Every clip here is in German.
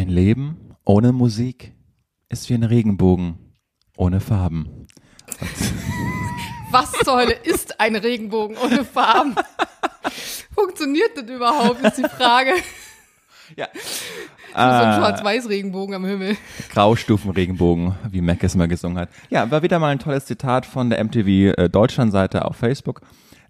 Ein Leben ohne Musik ist wie ein Regenbogen ohne Farben. Was zur Hölle ist ein Regenbogen ohne Farben? Funktioniert das überhaupt, ist die Frage. Ja. So ein Schwarz-Weiß-Regenbogen am Himmel. Graustufenregenbogen, wie Mac es mal gesungen hat. Ja, war wieder mal ein tolles Zitat von der MTV äh, Deutschland-Seite auf Facebook.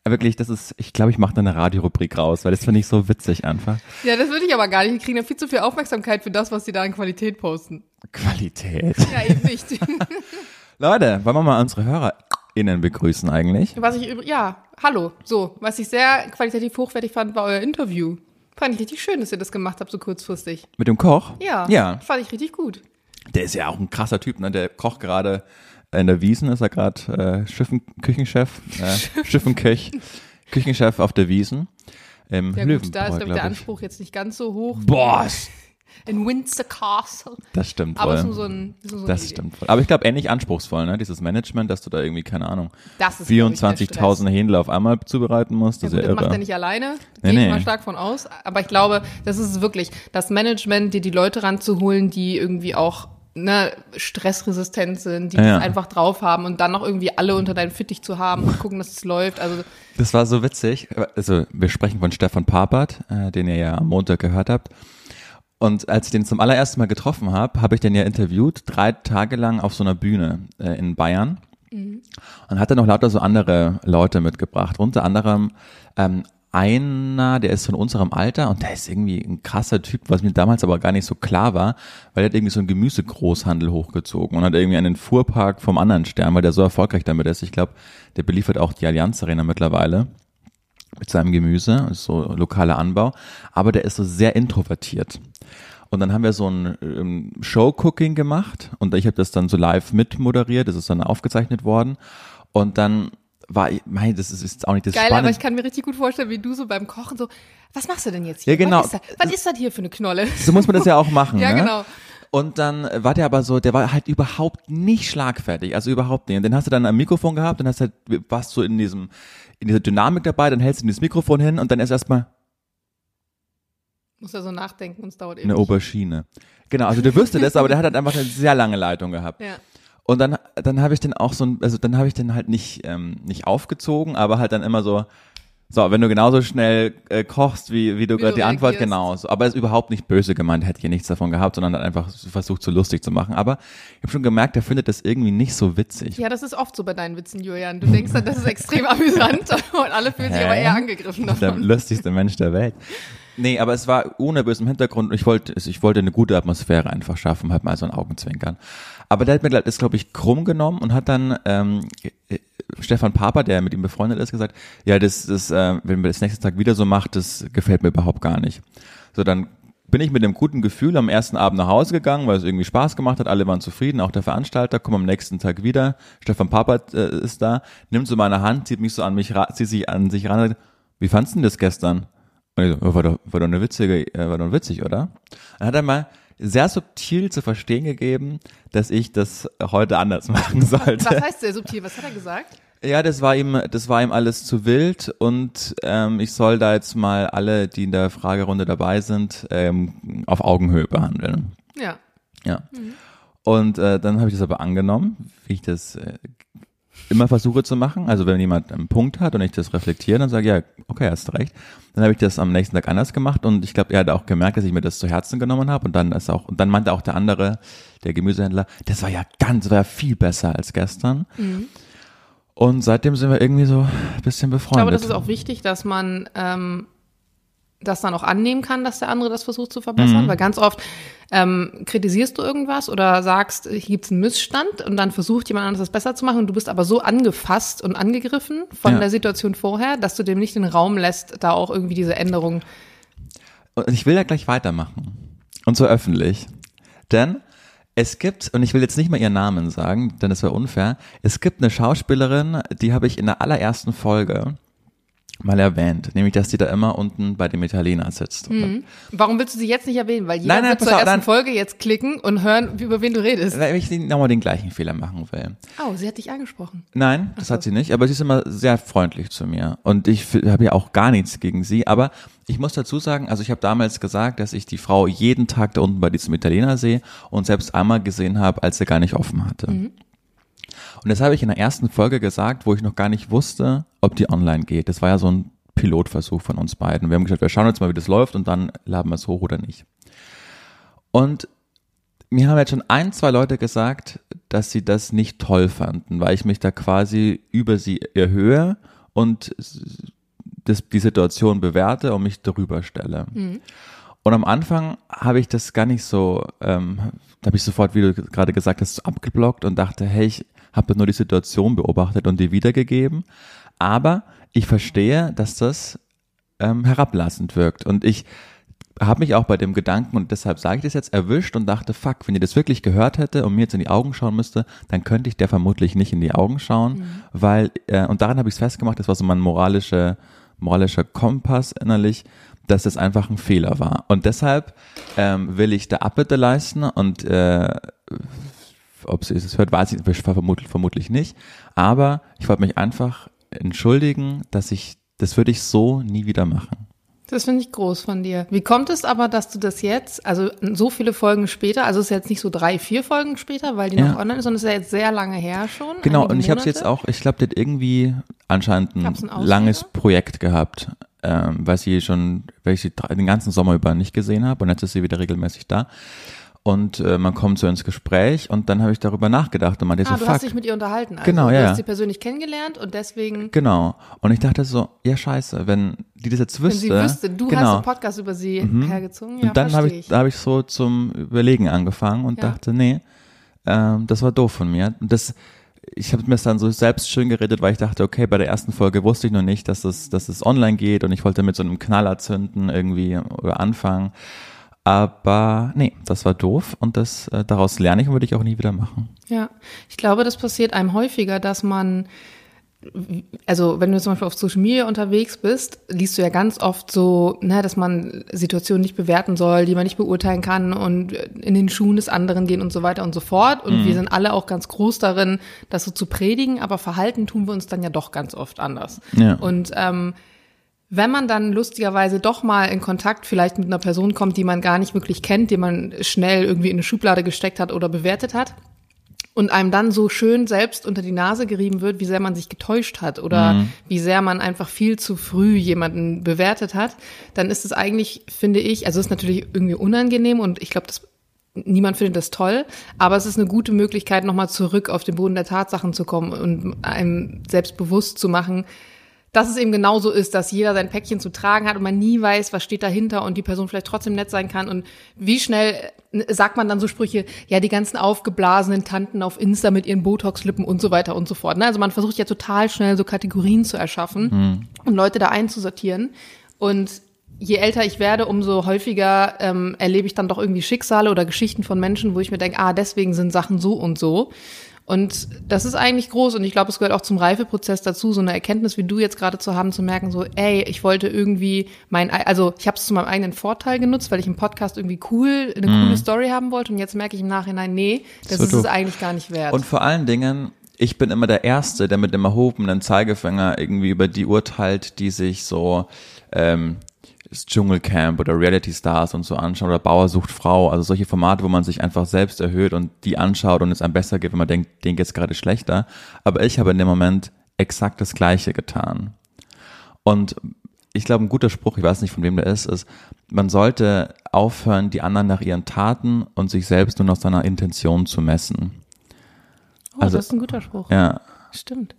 Äh, Wirklich, das ist, ich glaube, ich mache da eine Radiorubrik raus, weil das finde ich so witzig einfach. Ja, das würde ich aber gar nicht. Die kriegen ja viel zu viel Aufmerksamkeit für das, was sie da an Qualität posten. Qualität. Ja, eben nicht. Leute, wollen wir mal unsere HörerInnen begrüßen eigentlich? Was ich ja, hallo. So, was ich sehr qualitativ hochwertig fand, war euer Interview. Fand ich richtig schön, dass ihr das gemacht habt, so kurzfristig. Mit dem Koch? Ja, Ja. fand ich richtig gut. Der ist ja auch ein krasser Typ, ne? Der kocht gerade in der Wiesen, ist er gerade äh, Schiffen, Küchenchef, äh, Schiffenköch, Küchenchef auf der Wiesen. Im Ja gut, da ist, glaube ich, der Anspruch jetzt nicht ganz so hoch. Boah, In Windsor Castle. das stimmt Aber es ist wohl. nur so ein, so eine Das Idee. stimmt voll. Aber ich glaube ähnlich anspruchsvoll, ne? Dieses Management, dass du da irgendwie, keine Ahnung, Das ist, glaub ich, der 24.000 Händler auf einmal zubereiten musst. Ja, Das gut, ist das ja macht er irre. nicht alleine, Nee, gehe ich nee. mal stark von aus. Aber ich glaube, das ist es wirklich, das Management, dir die Leute ranzuholen, die irgendwie auch ne, stressresistent sind, die Ja, das einfach drauf haben und dann noch irgendwie alle unter deinem Fittich zu haben und gucken, dass es läuft. Also Das war so witzig. Also wir sprechen von Stefan Papert, äh, den ihr ja am Montag gehört habt. Und als ich den zum allerersten Mal getroffen habe, habe ich den ja interviewt, drei Tage lang auf so einer Bühne äh, in Bayern. Und hat dann noch lauter so andere Leute mitgebracht. Unter anderem ähm, einer, der ist von unserem Alter und der ist irgendwie ein krasser Typ, was mir damals aber gar nicht so klar war, weil er hat irgendwie so einen Gemüsegroßhandel hochgezogen und hat irgendwie einen Fuhrpark vom anderen Stern, weil der so erfolgreich damit ist. Ich glaube, der beliefert auch die Allianz Arena mittlerweile mit seinem Gemüse, so lokaler Anbau, aber der ist so sehr introvertiert. Und dann haben wir so ein ähm, Show-Cooking gemacht und ich habe das dann so live mitmoderiert, das ist dann aufgezeichnet worden und dann war ich, mein, das ist, ist auch nicht das geil, aber Spannende. ich kann mir richtig gut vorstellen, wie du so beim Kochen so, was machst du denn jetzt hier? Ja, genau. Was ist, das? was ist das hier für eine Knolle? So muss man das ja auch machen. Ja, ne? genau. Und dann war der aber so, der war halt überhaupt nicht schlagfertig, also überhaupt nicht. Und den hast du dann am Mikrofon gehabt, dann hast du halt, warst du in diesem, in dieser Dynamik dabei, dann hältst du dieses Mikrofon hin und dann ist erstmal Muss ja so nachdenken und es dauert eine ewig. Aubergine. Genau, also du wüsstest das, aber der hat halt einfach eine sehr lange Leitung gehabt. Ja. Und dann, dann habe ich den auch so, also dann habe ich den halt nicht, ähm, nicht aufgezogen, aber halt dann immer so, so, wenn du genauso schnell äh, kochst, wie, wie du gerade die Antwort genau. So, aber ist überhaupt nicht böse gemeint, hätte hier nichts davon gehabt, sondern hat einfach versucht, so lustig zu machen. Aber ich habe schon gemerkt, der findet das irgendwie nicht so witzig. ja, das ist oft so bei deinen Witzen, Julian. Du denkst dann, das ist extrem amüsant und alle fühlen sich Hä? aber eher angegriffen Der davon. lustigste Mensch der Welt. Nee, aber es war ohne bösen Hintergrund. Ich wollte, ich wollte eine gute Atmosphäre einfach schaffen, halt mal so ein Augenzwinkern. Aber der hat mir das, glaube ich, krumm genommen und hat dann ähm, äh, Stefan Paper, der mit ihm befreundet ist, gesagt, ja, das, das, äh, wenn wir das nächsten Tag wieder so macht, das gefällt mir überhaupt gar nicht. So, dann bin ich mit dem guten Gefühl am ersten Abend nach Hause gegangen, weil es irgendwie Spaß gemacht hat, alle waren zufrieden, auch der Veranstalter, komm am nächsten Tag wieder, Stefan Papert äh, ist da, nimmt so meine Hand, zieht mich so an mich, zieht sich an sich ran, und sagt, wie fandst du das gestern? Und ich so, "Ja, war doch, war doch eine witzige, äh, war doch witzig, oder? Dann hat er mal sehr subtil zu verstehen gegeben, dass ich das heute anders machen sollte. Was heißt sehr subtil? Was hat er gesagt? Ja, das war ihm, das war ihm alles zu wild und ähm, ich soll da jetzt mal alle, die in der Fragerunde dabei sind, ähm, auf Augenhöhe behandeln. Ja. Ja. Und äh, dann habe ich das aber angenommen, wie ich das äh, immer versuche zu machen. Also wenn jemand einen Punkt hat und ich das reflektiere, dann sage ich, ja, okay, hast recht. Dann habe ich das am nächsten Tag anders gemacht und ich glaube, er hat auch gemerkt, dass ich mir das zu Herzen genommen habe und dann ist auch, und dann meinte auch der andere, der Gemüsehändler, das war ja ganz, war ja viel besser als gestern. Und seitdem sind wir irgendwie so ein bisschen Ich befreundet. glaube, das ist auch wichtig, dass man ähm, das dann auch annehmen kann, dass der andere das versucht zu Mhm. verbessern, weil ganz oft ähm, kritisierst du irgendwas oder sagst, hier gibt's einen Missstand und dann versucht jemand anderes das besser zu machen und du bist aber so angefasst und angegriffen von Ja. der Situation vorher, dass du dem nicht den Raum lässt, da auch irgendwie diese Änderung. Und ich will da gleich weitermachen. Und so öffentlich. Denn es gibt, und ich will jetzt nicht mal ihren Namen sagen, denn das wäre unfair, es gibt eine Schauspielerin, die habe ich in der allerersten Folge, mal erwähnt, nämlich dass die da immer unten bei dem Italiener sitzt. Mhm. Warum willst du sie jetzt nicht erwähnen? Weil jeder Nein, nein, wird zur auf, ersten dann- Folge jetzt klicken und hören, über wen du redest. Weil ich nochmal den gleichen Fehler machen will. Oh, sie hat dich angesprochen. Nein, das hat sie nicht, aber sie ist immer sehr freundlich zu mir. Und ich habe ja auch gar nichts gegen sie. Aber ich muss dazu sagen, also ich habe damals gesagt, dass ich die Frau jeden Tag da unten bei diesem Italiener sehe und selbst einmal gesehen habe, als er gar nicht offen hatte. Und das habe ich in der ersten Folge gesagt, wo ich noch gar nicht wusste, ob die online geht. Das war ja so ein Pilotversuch von uns beiden. Wir haben gesagt, wir schauen jetzt mal, wie das läuft und dann laden wir es hoch oder nicht. Und mir haben jetzt schon ein, zwei Leute gesagt, dass sie das nicht toll fanden, weil ich mich da quasi über sie erhöhe und das, die Situation bewerte und mich darüber stelle. Und am Anfang habe ich das gar nicht so, ähm, da habe ich sofort, wie du gerade gesagt hast, abgeblockt und dachte, hey, ich habe nur die Situation beobachtet und die wiedergegeben. Aber ich verstehe, dass das ähm, herablassend wirkt. Und ich habe mich auch bei dem Gedanken, und deshalb sage ich das jetzt, erwischt und dachte, fuck, wenn ihr das wirklich gehört hätte und mir jetzt in die Augen schauen müsste, dann könnte ich der vermutlich nicht in die Augen schauen, weil, äh, und daran habe ich es festgemacht, das war so mein moralische, moralischer Kompass innerlich, dass es einfach ein Fehler war. Und deshalb ähm, will ich da Abbitte leisten und äh, ob sie es hört, weiß ich vermutlich, vermutlich nicht. Aber ich wollte mich einfach entschuldigen, dass ich, das würde ich so nie wieder machen. Das finde ich groß von dir. Wie kommt es aber, dass du das jetzt, also so viele Folgen später, also es ist jetzt nicht so drei, vier Folgen später, weil die Ja. noch online ist, sondern es ist ja jetzt sehr lange her schon. Genau, und ich habe es jetzt auch, ich glaube, hat irgendwie anscheinend ein, Auslöser? langes Projekt gehabt, ähm, weil sie schon, weil ich sie den ganzen Sommer über nicht gesehen habe und jetzt ist sie wieder regelmäßig da. Und äh, man kommt so ins Gespräch und dann habe ich darüber nachgedacht und meinte Ah, so, du hast fuck. dich mit ihr unterhalten. Also. Genau, du ja, hast ja. sie persönlich kennengelernt und deswegen, Genau. Und ich dachte so, ja scheiße, wenn die das jetzt wenn wüsste. sie wüsste, du genau. hast einen Podcast über sie hergezogen. Ja, und dann habe verstehe ich, da habe ich so zum Überlegen angefangen und Ja. dachte, nee, ähm, das war doof von mir. Und das, ich habe mir das dann so selbst schön geredet, weil ich dachte, okay, bei der ersten Folge wusste ich noch nicht, dass es, dass es online geht und ich wollte mit so einem Knaller zünden irgendwie oder anfangen. Aber nee, das war doof und das äh, daraus lerne ich und würde ich auch nie wieder machen. Ja, ich glaube, das passiert einem häufiger, dass man, also wenn du zum Beispiel auf Social Media unterwegs bist, liest du ja ganz oft so, ne, dass man Situationen nicht bewerten soll, die man nicht beurteilen kann und in den Schuhen des anderen gehen und so weiter und so fort. Und wir sind alle auch ganz groß darin, das so zu predigen, aber verhalten tun wir uns dann ja doch ganz oft anders. Ja. Und ähm, wenn man dann lustigerweise doch mal in Kontakt vielleicht mit einer Person kommt, die man gar nicht wirklich kennt, die man schnell irgendwie in eine Schublade gesteckt hat oder bewertet hat, und einem dann so schön selbst unter die Nase gerieben wird, wie sehr man sich getäuscht hat oder wie sehr man einfach viel zu früh jemanden bewertet hat, dann ist es eigentlich, finde ich, also es ist natürlich irgendwie unangenehm und ich glaube, das niemand findet das toll, aber es ist eine gute Möglichkeit, nochmal zurück auf den Boden der Tatsachen zu kommen und einem selbst bewusst zu machen, dass es eben genauso ist, dass jeder sein Päckchen zu tragen hat und man nie weiß, was steht dahinter und die Person vielleicht trotzdem nett sein kann und wie schnell äh, sagt man dann so Sprüche, ja, die ganzen aufgeblasenen Tanten auf Insta mit ihren Botox-Lippen und so weiter und so fort. Ne? Also man versucht ja total schnell so Kategorien zu erschaffen und Leute da einzusortieren und je älter ich werde, umso häufiger ähm, erlebe ich dann doch irgendwie Schicksale oder Geschichten von Menschen, wo ich mir denke, ah, deswegen sind Sachen so und so. Und das ist eigentlich groß und ich glaube, es gehört auch zum Reifeprozess dazu, so eine Erkenntnis wie du jetzt gerade zu haben, zu merken, so, ey, ich wollte irgendwie mein, also ich habe es zu meinem eigenen Vorteil genutzt, weil ich im Podcast irgendwie cool, eine coole Story haben wollte und jetzt merke ich im Nachhinein, nee, das So ist doof. es eigentlich gar nicht wert. Und vor allen Dingen, ich bin immer der Erste, der mit dem erhobenen Zeigefinger irgendwie über die urteilt, die sich so ähm, Dschungelcamp oder Reality Stars und so anschauen oder Bauer sucht Frau, also solche Formate, wo man sich einfach selbst erhöht und die anschaut und es einem besser geht, wenn man denkt, denen geht's gerade schlechter. Aber ich habe in dem Moment exakt das Gleiche getan. Und ich glaube, ein guter Spruch, ich weiß nicht, von wem der ist, ist, man sollte aufhören, die anderen nach ihren Taten und sich selbst nur nach seiner Intention zu messen. oh, also- das ist ein guter Spruch. Ja, Stimmt.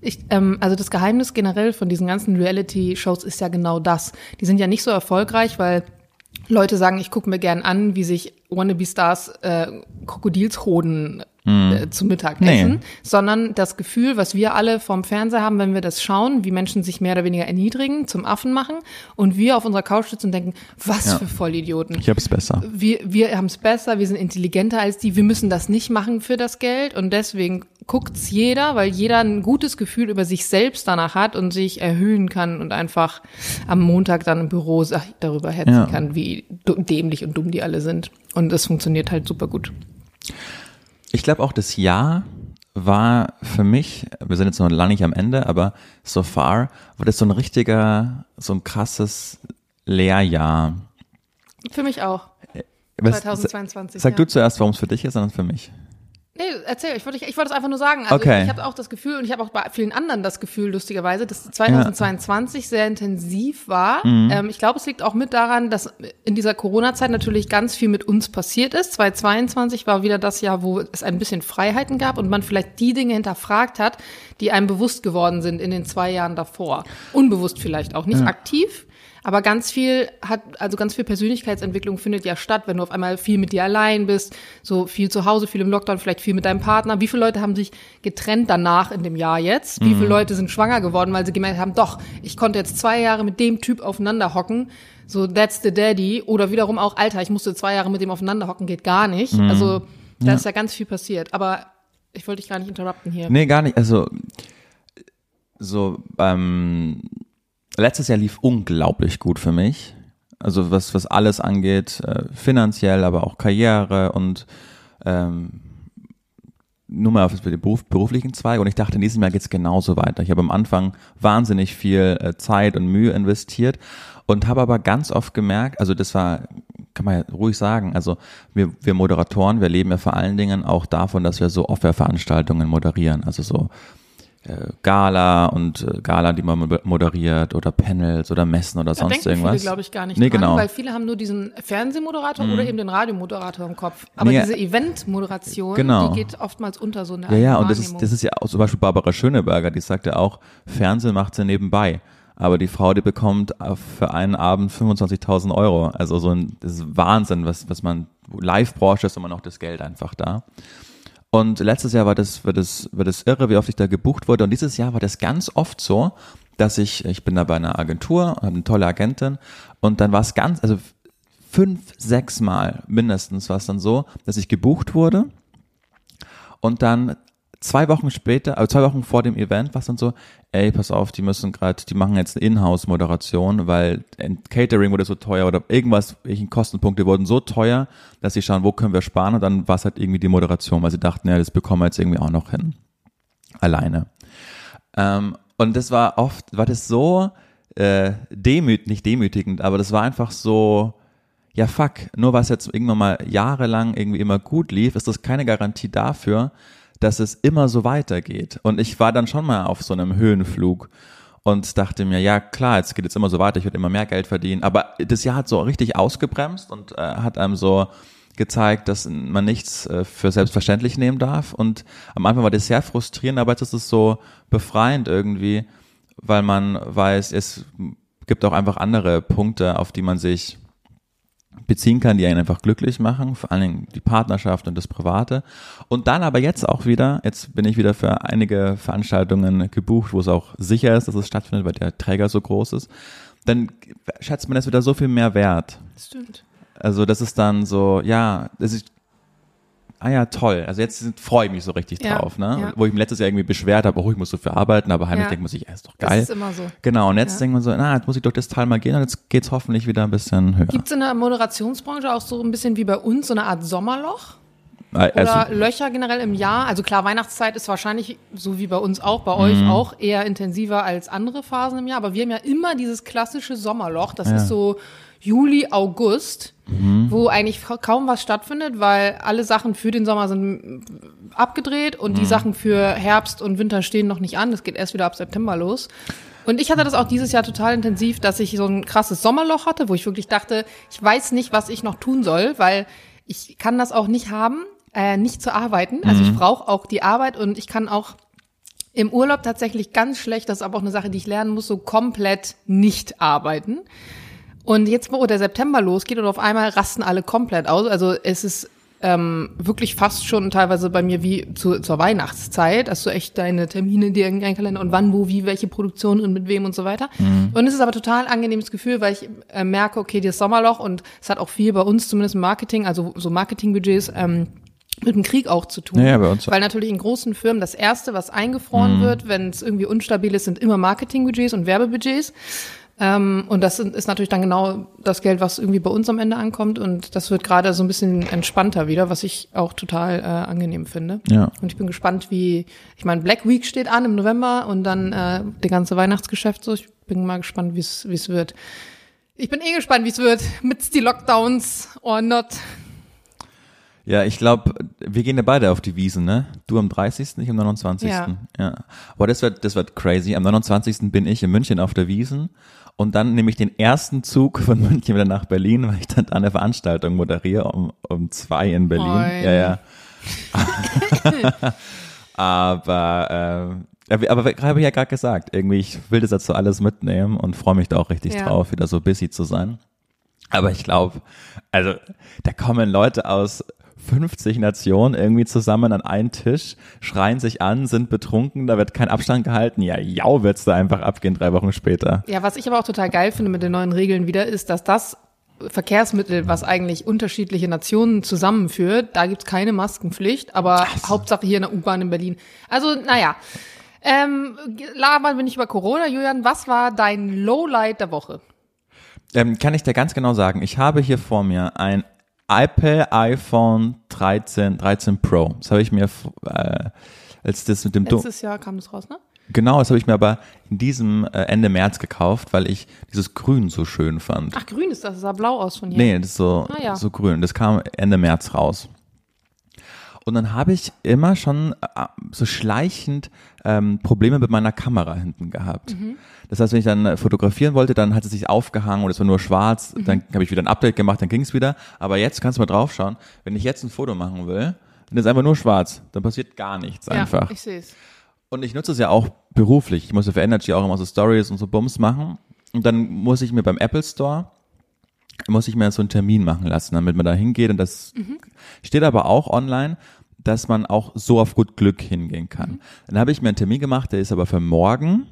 Ich, ähm, also das Geheimnis generell von diesen ganzen Reality-Shows ist ja genau das. Die sind ja nicht so erfolgreich, weil Leute sagen, ich gucke mir gern an, wie sich Wannabe-Stars äh, Krokodilshoden äh, zu Mittag Nee. sondern das Gefühl, was wir alle vom Fernseher haben, wenn wir das schauen, wie Menschen sich mehr oder weniger erniedrigen, zum Affen machen und wir auf unserer Couch sitzen und denken, was Ja. für Vollidioten ich hab's besser. wir, wir haben es besser, wir sind intelligenter als die, wir müssen das nicht machen für das Geld und deswegen guckt's jeder, weil jeder ein gutes Gefühl über sich selbst danach hat und sich erhöhen kann und einfach am Montag dann im Büro darüber hetzen ja. kann, wie dämlich und dumm die alle sind. Und es funktioniert halt super gut. Ich glaube auch das Jahr war für mich, wir sind jetzt noch lange nicht am Ende, aber so far war das so ein richtiger, so ein krasses Lehrjahr. Für mich auch. 2022. Sag ja. du zuerst, warum es für dich ist, sondern für mich. Nee, erzähl, ich wollte ich wollte es einfach nur sagen. Also okay. ich, ich habe auch das Gefühl und ich habe auch bei vielen anderen das Gefühl, lustigerweise, dass 2022 ja. sehr intensiv war. Mhm. Ähm, ich glaube, es liegt auch mit daran, dass in dieser Corona-Zeit natürlich ganz viel mit uns passiert ist. 2022 war wieder das Jahr, wo es ein bisschen Freiheiten gab und man vielleicht die Dinge hinterfragt hat, die einem bewusst geworden sind in den zwei Jahren davor. Unbewusst vielleicht auch, nicht ja. aktiv. Aber ganz viel hat, also ganz viel Persönlichkeitsentwicklung findet ja statt, wenn du auf einmal viel mit dir allein bist, so viel zu Hause, viel im Lockdown, vielleicht viel mit deinem Partner. Wie viele Leute haben sich getrennt danach in dem Jahr jetzt? Wie mhm. viele Leute sind schwanger geworden, weil sie gemerkt haben, doch, ich konnte jetzt zwei Jahre mit dem Typ aufeinander hocken. So, that's the daddy. Oder wiederum auch, Alter, ich musste zwei Jahre mit dem aufeinander hocken, geht gar nicht. Mhm. Also, da ja. ist ja ganz viel passiert. Aber ich wollte dich gar nicht interrupten hier. Nee, gar nicht. Also, so beim, letztes Jahr lief unglaublich gut für mich. Also was, was alles angeht, äh, finanziell, aber auch Karriere und ähm, nur mal auf den Beruf, beruflichen Zweig. Und ich dachte, in diesem Jahr geht's genauso weiter. Ich habe am Anfang wahnsinnig viel äh, Zeit und Mühe investiert und habe aber ganz oft gemerkt, also das war, kann man ja ruhig sagen, also wir, wir Moderatoren, wir leben ja vor allen Dingen auch davon, dass wir so Offerveranstaltungen moderieren. Also so Gala und äh, Gala, die man moderiert oder Panels oder Messen oder da sonst irgendwas. Viele, glaube ich, gar nicht nee, dran, genau. weil viele haben nur diesen Fernsehmoderator mhm. oder eben den Radiomoderator im Kopf. Aber nee, diese Eventmoderation, genau. die geht oftmals unter so eine Ja, ja, und das ist, das ist ja auch zum Beispiel Barbara Schöneberger, die sagt ja auch, Fernsehen macht sie nebenbei. Aber die Frau, die bekommt für einen Abend 25.000 Euro. Also so ein, das ist Wahnsinn, was, was man, Live-Branche ist immer noch das Geld einfach da. Und letztes Jahr war das, war das, war das irre, wie oft ich da gebucht wurde. Und dieses Jahr war das ganz oft so, dass ich, ich bin da bei einer Agentur, habe eine tolle Agentin. Und dann war es ganz, also fünf, sechs Mal mindestens war es dann so, dass ich gebucht wurde. Und dann zwei Wochen später, also zwei Wochen vor dem Event, war es dann so, ey, pass auf, die müssen gerade, die machen jetzt eine Inhouse-Moderation, weil Catering wurde so teuer oder irgendwas, welchen Kostenpunkte wurden so teuer, dass sie schauen, wo können wir sparen und dann war es halt irgendwie die Moderation, weil sie dachten, ja, das bekommen wir jetzt irgendwie auch noch hin. Alleine. Ähm, und das war oft, war das so äh, demüt, nicht demütigend, aber das war einfach so, ja fuck, nur was jetzt irgendwann mal jahrelang irgendwie immer gut lief, ist das keine Garantie dafür, dass es immer so weitergeht. Und ich war dann schon mal auf so einem Höhenflug und dachte mir, ja klar, jetzt geht es immer so weiter, ich werde immer mehr Geld verdienen. Aber das Jahr hat so richtig ausgebremst und äh, hat einem so gezeigt, dass man nichts äh, für selbstverständlich nehmen darf. Und am Anfang war das sehr frustrierend, aber jetzt ist es so befreiend irgendwie, weil man weiß, es gibt auch einfach andere Punkte, auf die man sich beziehen kann, die einen einfach glücklich machen, vor allen Dingen die Partnerschaft und das Private. Und dann aber jetzt auch wieder, jetzt bin ich wieder für einige Veranstaltungen gebucht, wo es auch sicher ist, dass es stattfindet, weil der Träger so groß ist. Dann schätzt man es wieder so viel mehr wert. Das stimmt. Also das ist dann so, ja, das ist, ah ja, toll. Also jetzt freue ich mich so richtig ja, drauf, ne? Ja. Wo ich mir letztes Jahr irgendwie beschwert habe, oh, ich muss so viel arbeiten, aber heimlich ja. denkt man sich, ja, ist doch geil. Das ist immer so. Genau, und jetzt ja. denkt man so, na, jetzt muss ich durch das Teil mal gehen und jetzt geht's hoffentlich wieder ein bisschen höher. Gibt es in der Moderationsbranche auch so ein bisschen wie bei uns so eine Art Sommerloch? Oder also, Löcher generell im Jahr? Also klar, Weihnachtszeit ist wahrscheinlich, so wie bei uns auch, bei euch mhm. auch eher intensiver als andere Phasen im Jahr. Aber wir haben ja immer dieses klassische Sommerloch. Das ist so Juli, August, mhm. wo eigentlich kaum was stattfindet, weil alle Sachen für den Sommer sind abgedreht und mhm. die Sachen für Herbst und Winter stehen noch nicht an. Das geht erst wieder ab September los. Und ich hatte das auch dieses Jahr total intensiv, dass ich so ein krasses Sommerloch hatte, wo ich wirklich dachte, ich weiß nicht, was ich noch tun soll, weil ich kann das auch nicht haben, äh, nicht zu arbeiten. Also ich mhm. brauche auch die Arbeit und ich kann auch im Urlaub tatsächlich ganz schlecht, das ist aber auch eine Sache, die ich lernen muss, so komplett nicht arbeiten. Und jetzt, wo der September losgeht und auf einmal rasten alle komplett aus. Also es ist ähm, wirklich fast schon teilweise bei mir wie zu, zur Weihnachtszeit. Hast du echt deine Termine dir in deinen Kalender und wann, wo, wie, welche Produktion und mit wem und so weiter. Mhm. Und es ist aber total angenehmes Gefühl, weil ich äh, merke, okay, das Sommerloch und es hat auch viel bei uns zumindest im Marketing, also so Marketingbudgets, ähm, mit dem Krieg auch zu tun. Ja, bei uns. Weil natürlich in großen Firmen das Erste, was eingefroren Mhm. wird, wenn es irgendwie unstabil ist, sind immer Marketingbudgets und Werbebudgets. Ähm, und das ist natürlich dann genau das Geld, was irgendwie bei uns am Ende ankommt. Und das wird gerade so ein bisschen entspannter wieder, was ich auch total äh, angenehm finde. Ja. Und ich bin gespannt, wie, ich meine, Black Week steht an im November und dann äh, der ganze Weihnachtsgeschäft so. Ich bin mal gespannt, wie es wie es wird. Ich bin eh gespannt, wie es wird mit die Lockdowns or not. Ja, ich glaube, wir gehen ja beide auf die Wiesen, ne? Du am 30., ich am 29. Ja. ja. Aber das wird, das wird crazy. Am 29. bin ich in München auf der Wiesen und dann nehme ich den ersten Zug von München wieder nach Berlin, weil ich dann da eine Veranstaltung moderiere um, um zwei in Berlin. Moin. Ja, ja. aber, äh, ja, aber habe ich ja gerade gesagt, irgendwie, ich will das dazu alles mitnehmen und freue mich da auch richtig Ja. drauf, wieder so busy zu sein. Aber ich glaube, also da kommen Leute aus 50 Nationen irgendwie zusammen an einen Tisch, schreien sich an, sind betrunken, da wird kein Abstand gehalten. Ja, jau wird's da einfach abgehen drei Wochen später. Ja, was ich aber auch total geil finde mit den neuen Regeln wieder, ist, dass das Verkehrsmittel, was eigentlich unterschiedliche Nationen zusammenführt, da gibt's keine Maskenpflicht, aber Hauptsache hier in der U-Bahn in Berlin. Also, naja. Ähm, labern wir nicht über Corona, Julian. Was war dein Lowlight der Woche? Ähm, kann ich dir ganz genau sagen, ich habe hier vor mir ein Apple iPhone 13, 13 Pro. Das habe ich mir, äh, als das mit dem Letztes Jahr kam das raus, ne? Genau, das habe ich mir aber in diesem äh, Ende März gekauft, weil ich dieses Grün so schön fand. Ach, grün ist das, das sah blau aus von hier. Nee, das ist so, Ah, ja. so grün. Das kam Ende März raus. Und dann habe ich immer schon äh, so schleichend ähm, Probleme mit meiner Kamera hinten gehabt. Mhm. Das heißt, wenn ich dann äh, fotografieren wollte, dann hat es sich aufgehangen und es war nur schwarz. Mhm. Dann habe ich wieder ein Update gemacht, dann ging es wieder. Aber jetzt kannst du mal draufschauen. Wenn ich jetzt ein Foto machen will, dann ist es einfach nur schwarz. Dann passiert gar nichts einfach. Ja, ich sehe es. Und ich nutze es ja auch beruflich. Ich muss ja für Energy auch immer so Stories und so Bums machen. Und dann muss ich mir beim Apple Store, muss ich mir so einen Termin machen lassen, damit man da hingeht. Und das steht aber auch online, dass man auch so auf gut Glück hingehen kann. Dann habe ich mir einen Termin gemacht, der ist aber für morgen,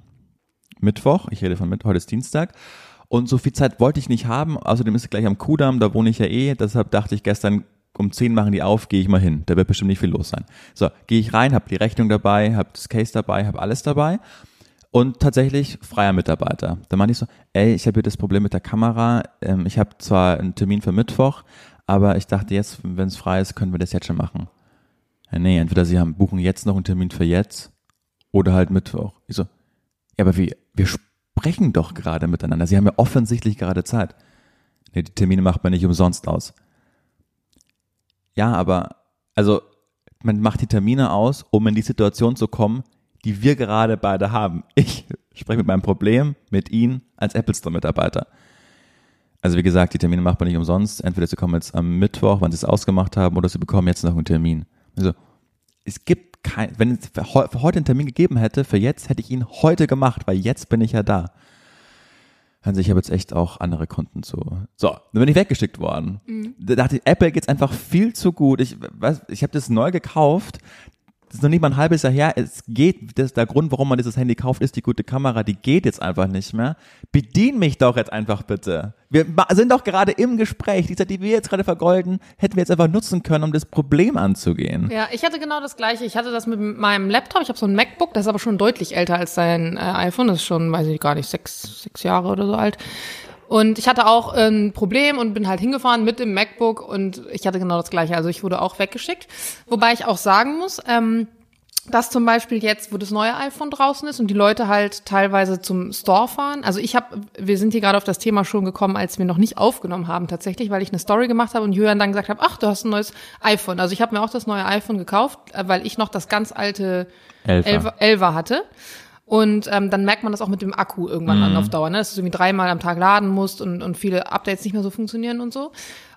Mittwoch. Ich rede von Mittwoch, heute ist Dienstag. Und so viel Zeit wollte ich nicht haben. Außerdem ist es gleich am Kudamm, da wohne ich ja eh. Deshalb dachte ich gestern, um 10 machen die auf, gehe ich mal hin. Da wird bestimmt nicht viel los sein. So, gehe ich rein, habe die Rechnung dabei, habe das Case dabei, habe alles dabei. Und tatsächlich freier Mitarbeiter. Da meinte ich so, ey, ich habe hier das Problem mit der Kamera. Ähm, ich habe zwar einen Termin für Mittwoch, aber ich dachte jetzt, wenn es frei ist, können wir das jetzt schon machen. Ja, nee, entweder sie haben buchen jetzt noch einen Termin für jetzt oder halt Mittwoch. Ich so, ja, aber wir, wir sprechen doch gerade miteinander. Sie haben ja offensichtlich gerade Zeit. Nee, die Termine macht man nicht umsonst aus. Ja, aber, also, man macht die Termine aus, um in die Situation zu kommen, die wir gerade beide haben. Ich spreche mit meinem Problem mit Ihnen als Apple Store Mitarbeiter. Also wie gesagt, die Termine macht man nicht umsonst. Entweder sie kommen jetzt am Mittwoch, wann sie es ausgemacht haben, oder sie bekommen jetzt noch einen Termin. Also es gibt kein, wenn es für für heute einen Termin gegeben hätte, für jetzt hätte ich ihn heute gemacht, weil jetzt bin ich ja da. Also ich habe jetzt echt auch andere Kunden zu. So, dann bin ich weggeschickt worden. Da dachte ich, Apple geht's einfach viel zu gut. Ich weiß, ich habe das neu gekauft. Das ist noch nicht mal ein halbes Jahr her. Es geht, das, der Grund, warum man dieses Handy kauft, ist die gute Kamera. Die geht jetzt einfach nicht mehr. Bedien mich doch jetzt einfach bitte. Wir sind doch gerade im Gespräch. Die Zeit, die wir jetzt gerade vergolden, hätten wir jetzt einfach nutzen können, um das Problem anzugehen. Ja, ich hatte genau das gleiche. Ich hatte das mit meinem Laptop. Ich habe so ein MacBook, das ist aber schon deutlich älter als dein äh, iPhone. Das ist schon, weiß ich gar nicht, sechs, sechs Jahre oder so alt. Und ich hatte auch ein Problem und bin halt hingefahren mit dem MacBook und ich hatte genau das gleiche. Also ich wurde auch weggeschickt. Wobei ich auch sagen muss, ähm, dass zum Beispiel jetzt, wo das neue iPhone draußen ist und die Leute halt teilweise zum Store fahren. Also ich habe, wir sind hier gerade auf das Thema schon gekommen, als wir noch nicht aufgenommen haben tatsächlich, weil ich eine Story gemacht habe und Julian dann gesagt hat, ach, du hast ein neues iPhone. Also ich habe mir auch das neue iPhone gekauft, äh, weil ich noch das ganz alte. Elfer, Elfer hatte. Und ähm, dann merkt man das auch mit dem Akku irgendwann an auf Dauer, ne? dass du irgendwie dreimal am Tag laden musst und, und viele Updates nicht mehr so funktionieren und so.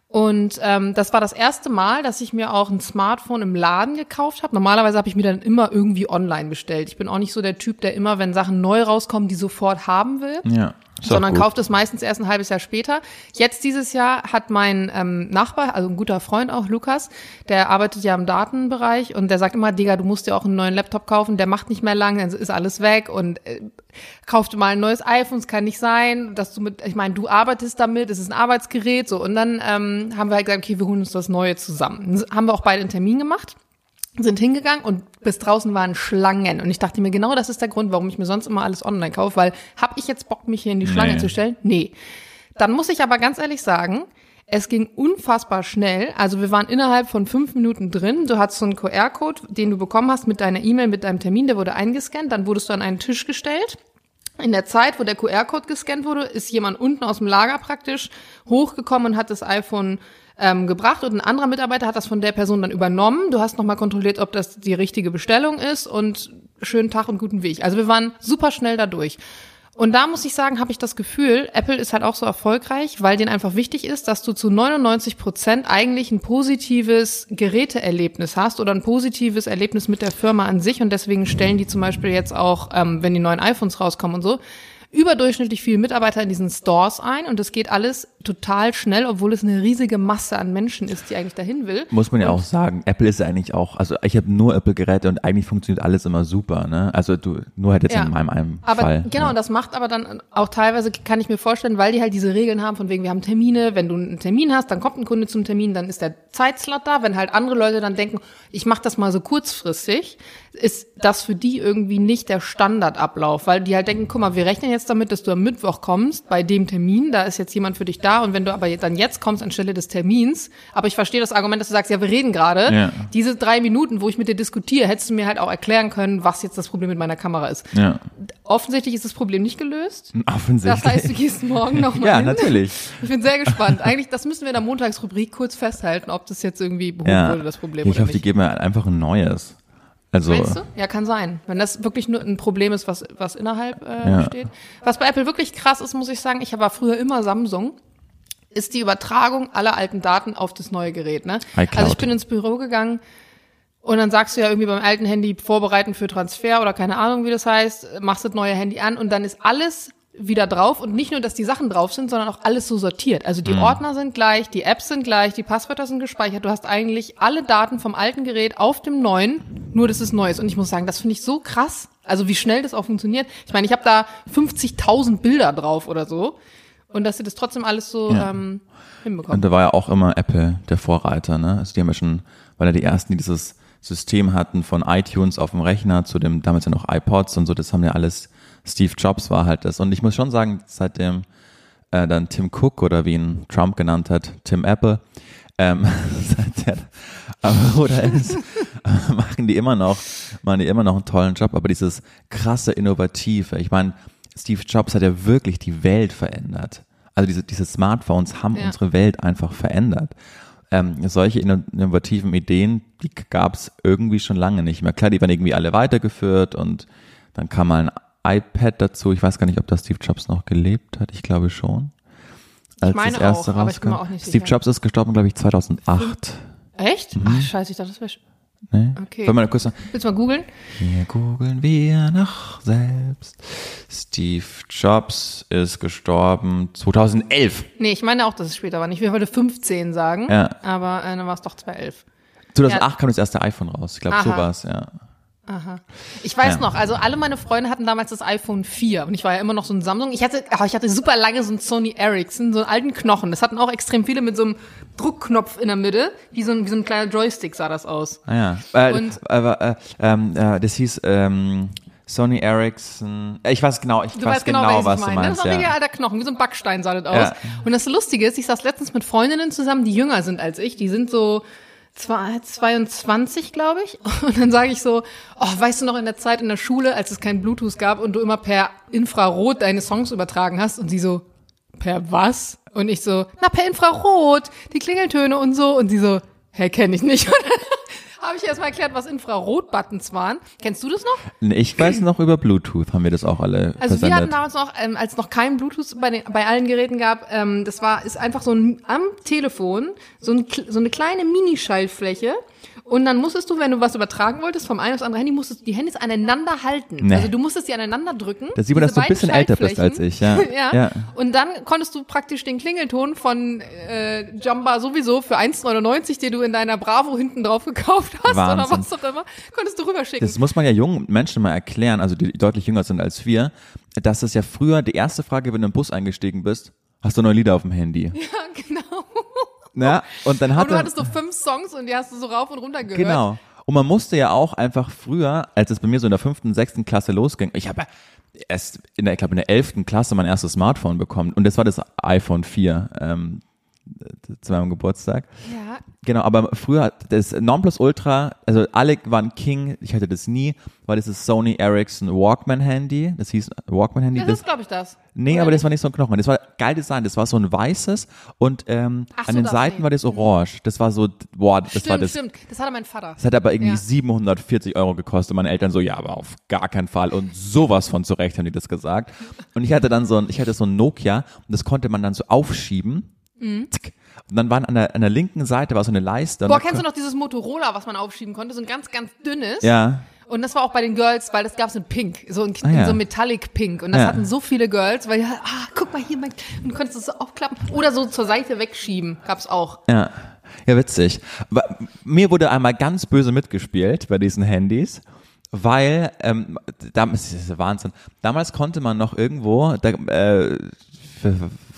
Und ähm, das war das erste Mal, dass ich mir auch ein Smartphone im Laden gekauft habe. Normalerweise habe ich mir dann immer irgendwie online bestellt. Ich bin auch nicht so der Typ, der immer, wenn Sachen neu rauskommen, die sofort haben will. Ja. Sondern kauft es meistens erst ein halbes Jahr später. Jetzt dieses Jahr hat mein ähm, Nachbar, also ein guter Freund auch, Lukas, der arbeitet ja im Datenbereich und der sagt immer, Digga, du musst dir auch einen neuen Laptop kaufen, der macht nicht mehr lang, dann ist alles weg und äh, kauft mal ein neues iPhone, es kann nicht sein, dass du mit, ich meine, du arbeitest damit, es ist ein Arbeitsgerät, so und dann ähm, haben wir halt gesagt, okay, wir holen uns das Neue zusammen. Das haben wir auch beide einen Termin gemacht sind hingegangen und bis draußen waren Schlangen. Und ich dachte mir, genau das ist der Grund, warum ich mir sonst immer alles online kaufe, weil hab ich jetzt Bock, mich hier in die Schlange nee. zu stellen? Nee. Dann muss ich aber ganz ehrlich sagen, es ging unfassbar schnell. Also wir waren innerhalb von fünf Minuten drin. Du hattest so einen QR-Code, den du bekommen hast mit deiner E-Mail, mit deinem Termin, der wurde eingescannt. Dann wurdest du an einen Tisch gestellt. In der Zeit, wo der QR-Code gescannt wurde, ist jemand unten aus dem Lager praktisch hochgekommen und hat das iPhone ähm, gebracht und ein anderer Mitarbeiter hat das von der Person dann übernommen. Du hast nochmal kontrolliert, ob das die richtige Bestellung ist und schönen Tag und guten Weg. Also wir waren super schnell da durch. Und da muss ich sagen, habe ich das Gefühl, Apple ist halt auch so erfolgreich, weil denen einfach wichtig ist, dass du zu 99 Prozent eigentlich ein positives Geräteerlebnis hast oder ein positives Erlebnis mit der Firma an sich. Und deswegen stellen die zum Beispiel jetzt auch, ähm, wenn die neuen iPhones rauskommen und so, überdurchschnittlich viele Mitarbeiter in diesen Stores ein und es geht alles total schnell, obwohl es eine riesige Masse an Menschen ist, die eigentlich dahin will. Muss man ja und auch sagen, Apple ist ja eigentlich auch, also ich habe nur Apple-Geräte und eigentlich funktioniert alles immer super, ne? Also du, nur halt jetzt Ja. in meinem, einem Aber Fall. genau, ja. das macht aber dann auch teilweise, kann ich mir vorstellen, weil die halt diese Regeln haben, von wegen, wir haben Termine, wenn du einen Termin hast, dann kommt ein Kunde zum Termin, dann ist der Zeitslot da. Wenn halt andere Leute dann denken, ich mache das mal so kurzfristig, ist das für die irgendwie nicht der Standardablauf, weil die halt denken, guck mal, wir rechnen jetzt damit, dass du am Mittwoch kommst bei dem Termin, da ist jetzt jemand für dich da und wenn du aber dann jetzt kommst anstelle des Termins, aber ich verstehe das Argument, dass du sagst, ja, wir reden gerade, Ja. diese drei Minuten, wo ich mit dir diskutiere, hättest du mir halt auch erklären können, was jetzt das Problem mit meiner Kamera ist. ja. Offensichtlich ist das Problem nicht gelöst. Offensichtlich. Das heißt, du gehst morgen nochmal ja, hin. natürlich. Ich bin sehr gespannt. Eigentlich, das müssen wir in der Montagsrubrik kurz festhalten, ob das jetzt irgendwie behoben Ja. wurde, das Problem ich hoffe, die nicht. geben mir einfach ein neues. Also, Meinst du? Ja, kann sein. Wenn das wirklich nur ein Problem ist, was, was innerhalb äh, Ja. steht. Was bei Apple wirklich krass ist, muss ich sagen, ich war früher immer Samsung, ist die Übertragung aller alten Daten auf das neue Gerät. Ne? iCloud. Also ich bin ins Büro gegangen und dann sagst du ja irgendwie beim alten Handy vorbereiten für Transfer oder keine Ahnung, wie das heißt, machst das neue Handy an und dann ist alles wieder drauf und nicht nur, dass die Sachen drauf sind, sondern auch alles so sortiert. Also die Ordner sind gleich, die Apps sind gleich, die Passwörter sind gespeichert. Du hast eigentlich alle Daten vom alten Gerät auf dem neuen, nur das ist Neues. Und ich muss sagen, das finde ich so krass. Also wie schnell das auch funktioniert. Ich meine, ich habe da 50.000 Bilder drauf oder so. Und dass sie das trotzdem alles so Ja. ähm, hinbekommen. Und da war ja auch immer Apple der Vorreiter, ne? Also die haben ja schon, weil ja die ersten, die dieses System hatten von iTunes auf dem Rechner zu dem, damals ja noch iPods und so, das haben ja alles, Steve Jobs war halt das. Und ich muss schon sagen, seitdem äh, dann Tim Cook oder wie ihn Trump genannt hat, Tim Apple, ähm, seit der am Ruder ist, machen die immer noch, machen die immer noch einen tollen Job, aber dieses krasse Innovative, ich meine, Steve Jobs hat ja wirklich die Welt verändert. Also diese, diese Smartphones haben Ja. unsere Welt einfach verändert. Ähm, solche inno- innovativen Ideen, die gab es irgendwie schon lange nicht mehr. Klar, die waren irgendwie alle weitergeführt und dann kam mal ein iPad dazu. Ich weiß gar nicht, ob das Steve Jobs noch gelebt hat. Ich glaube schon. Als meine das erste auch, ich rauskam. Steve sicher. Jobs ist gestorben, glaube ich, 2008. Echt? Ach, scheiße, ich dachte, das wäre... Ne? Okay. Wollen wir mal kurz sagen, Willst du mal googeln? hier googeln wir noch selbst. Steve Jobs ist gestorben 2011. Nee, ich meine auch, dass es später war. Ich will heute 15 sagen, Ja. aber äh, dann war es doch 2011. 2008 kam das erste iPhone raus. Ich glaube, so war es, ja. Ich weiß Ja. noch, also alle meine Freunde hatten damals das iPhone 4 und ich war ja immer noch so ein Samsung. Ich hatte, ach, ich hatte super lange so einen Sony Ericsson, so einen alten Knochen. Das hatten auch extrem viele mit so einem Druckknopf in der Mitte, wie so ein, wie so ein kleiner Joystick sah das aus. Ah, ja. Äh, Und- aber, äh, ähm, äh, das hieß ähm, Sony Ericsson. Äh, Ich weiß genau, ich Du weiß weißt genau, genau, was ich du meinst. Das ist ein Ja. alter Knochen, wie so ein Backstein sah das aus. Ja. Und das Lustige ist, ich saß letztens mit Freundinnen zusammen, die jünger sind als ich. Die sind so 22, glaube ich. Und dann sage ich so, oh, weißt du noch in der Zeit in der Schule, als es kein Bluetooth gab und du immer per Infrarot deine Songs übertragen hast? Und sie so, per was? Und ich so, na, per Infrarot, die Klingeltöne und so. Und sie so, hä, kenne ich nicht. Habe ich erstmal erklärt, was Infrarot-Buttons waren. Kennst du das noch? Nee, Ich weiß noch über Bluetooth haben wir das auch alle Also wir hatten versendet. damals noch, ähm, als noch kein Bluetooth bei, den, bei allen Geräten gab, ähm, das war ist einfach so ein am Telefon so, ein, so eine kleine Minischaltfläche und dann musstest du, wenn du was übertragen wolltest vom einen aufs andere Handy, musstest du die Handys aneinander halten. Nee. Also du musstest sie aneinander drücken. Da sieht man, dass du ein bisschen älter bist als ich, ja. Ja. Ja. Und dann konntest du praktisch den Klingelton von äh, Jamba sowieso für 1,99, den du in deiner Bravo hinten drauf gekauft hast Wahnsinn. oder was auch immer, konntest du rüberschicken. Das muss man ja jungen Menschen mal erklären, also die deutlich jünger sind als wir, dass es ja früher die erste Frage, wenn du im Bus eingestiegen bist, hast du neue Lieder auf dem Handy? ja, genau. Ja, und dann Und hatte du hattest so fünf Songs und die hast du so rauf und runter gehört. Genau. Und man musste ja auch einfach früher, als es bei mir so in der fünften, sechsten Klasse losging, ich habe erst in der, ich glaube in der elften Klasse mein erstes Smartphone bekommen und das war das iPhone 4 ähm, zu meinem Geburtstag. Ja, Genau, aber früher das Nonplusultra, also alle waren King, ich hatte das nie, war dieses Sony Ericsson Walkman Handy, das hieß Walkman Handy. das Das, ist, glaube ich, das. nee, Oder aber das nicht? war nicht so ein Knochen, das war geil Design, das war so ein weißes und ähm, so, an den das, Seiten nee. war das orange. Das war so, boah, das stimmt, war das stimmt. Das hatte mein Vater. das hat aber irgendwie Ja. 740 Euro gekostet. Und meine Eltern so, ja, aber auf gar keinen Fall. Und sowas von zurecht haben die das gesagt. Und ich hatte dann so ein, ich hatte so ein Nokia und das konnte man dann so aufschieben. Zick. Und dann waren an der, an der linken Seite war so eine Leiste. Boah, kennst du noch dieses Motorola, was man aufschieben konnte? So ein ganz, ganz dünnes. Ja. Und das war auch bei den Girls, weil das gab's in Pink, so in, Ah, ja. so Metallic Pink. Und das Ja. hatten so viele Girls, weil, ja, ah, guck mal hier, mein, und du konntest es so aufklappen. Oder so zur Seite wegschieben, gab's auch. Ja. Ja, witzig. Aber mir wurde einmal ganz böse mitgespielt bei diesen Handys. Weil, ähm, damals, das ist ja Wahnsinn, damals konnte man noch irgendwo, da, äh,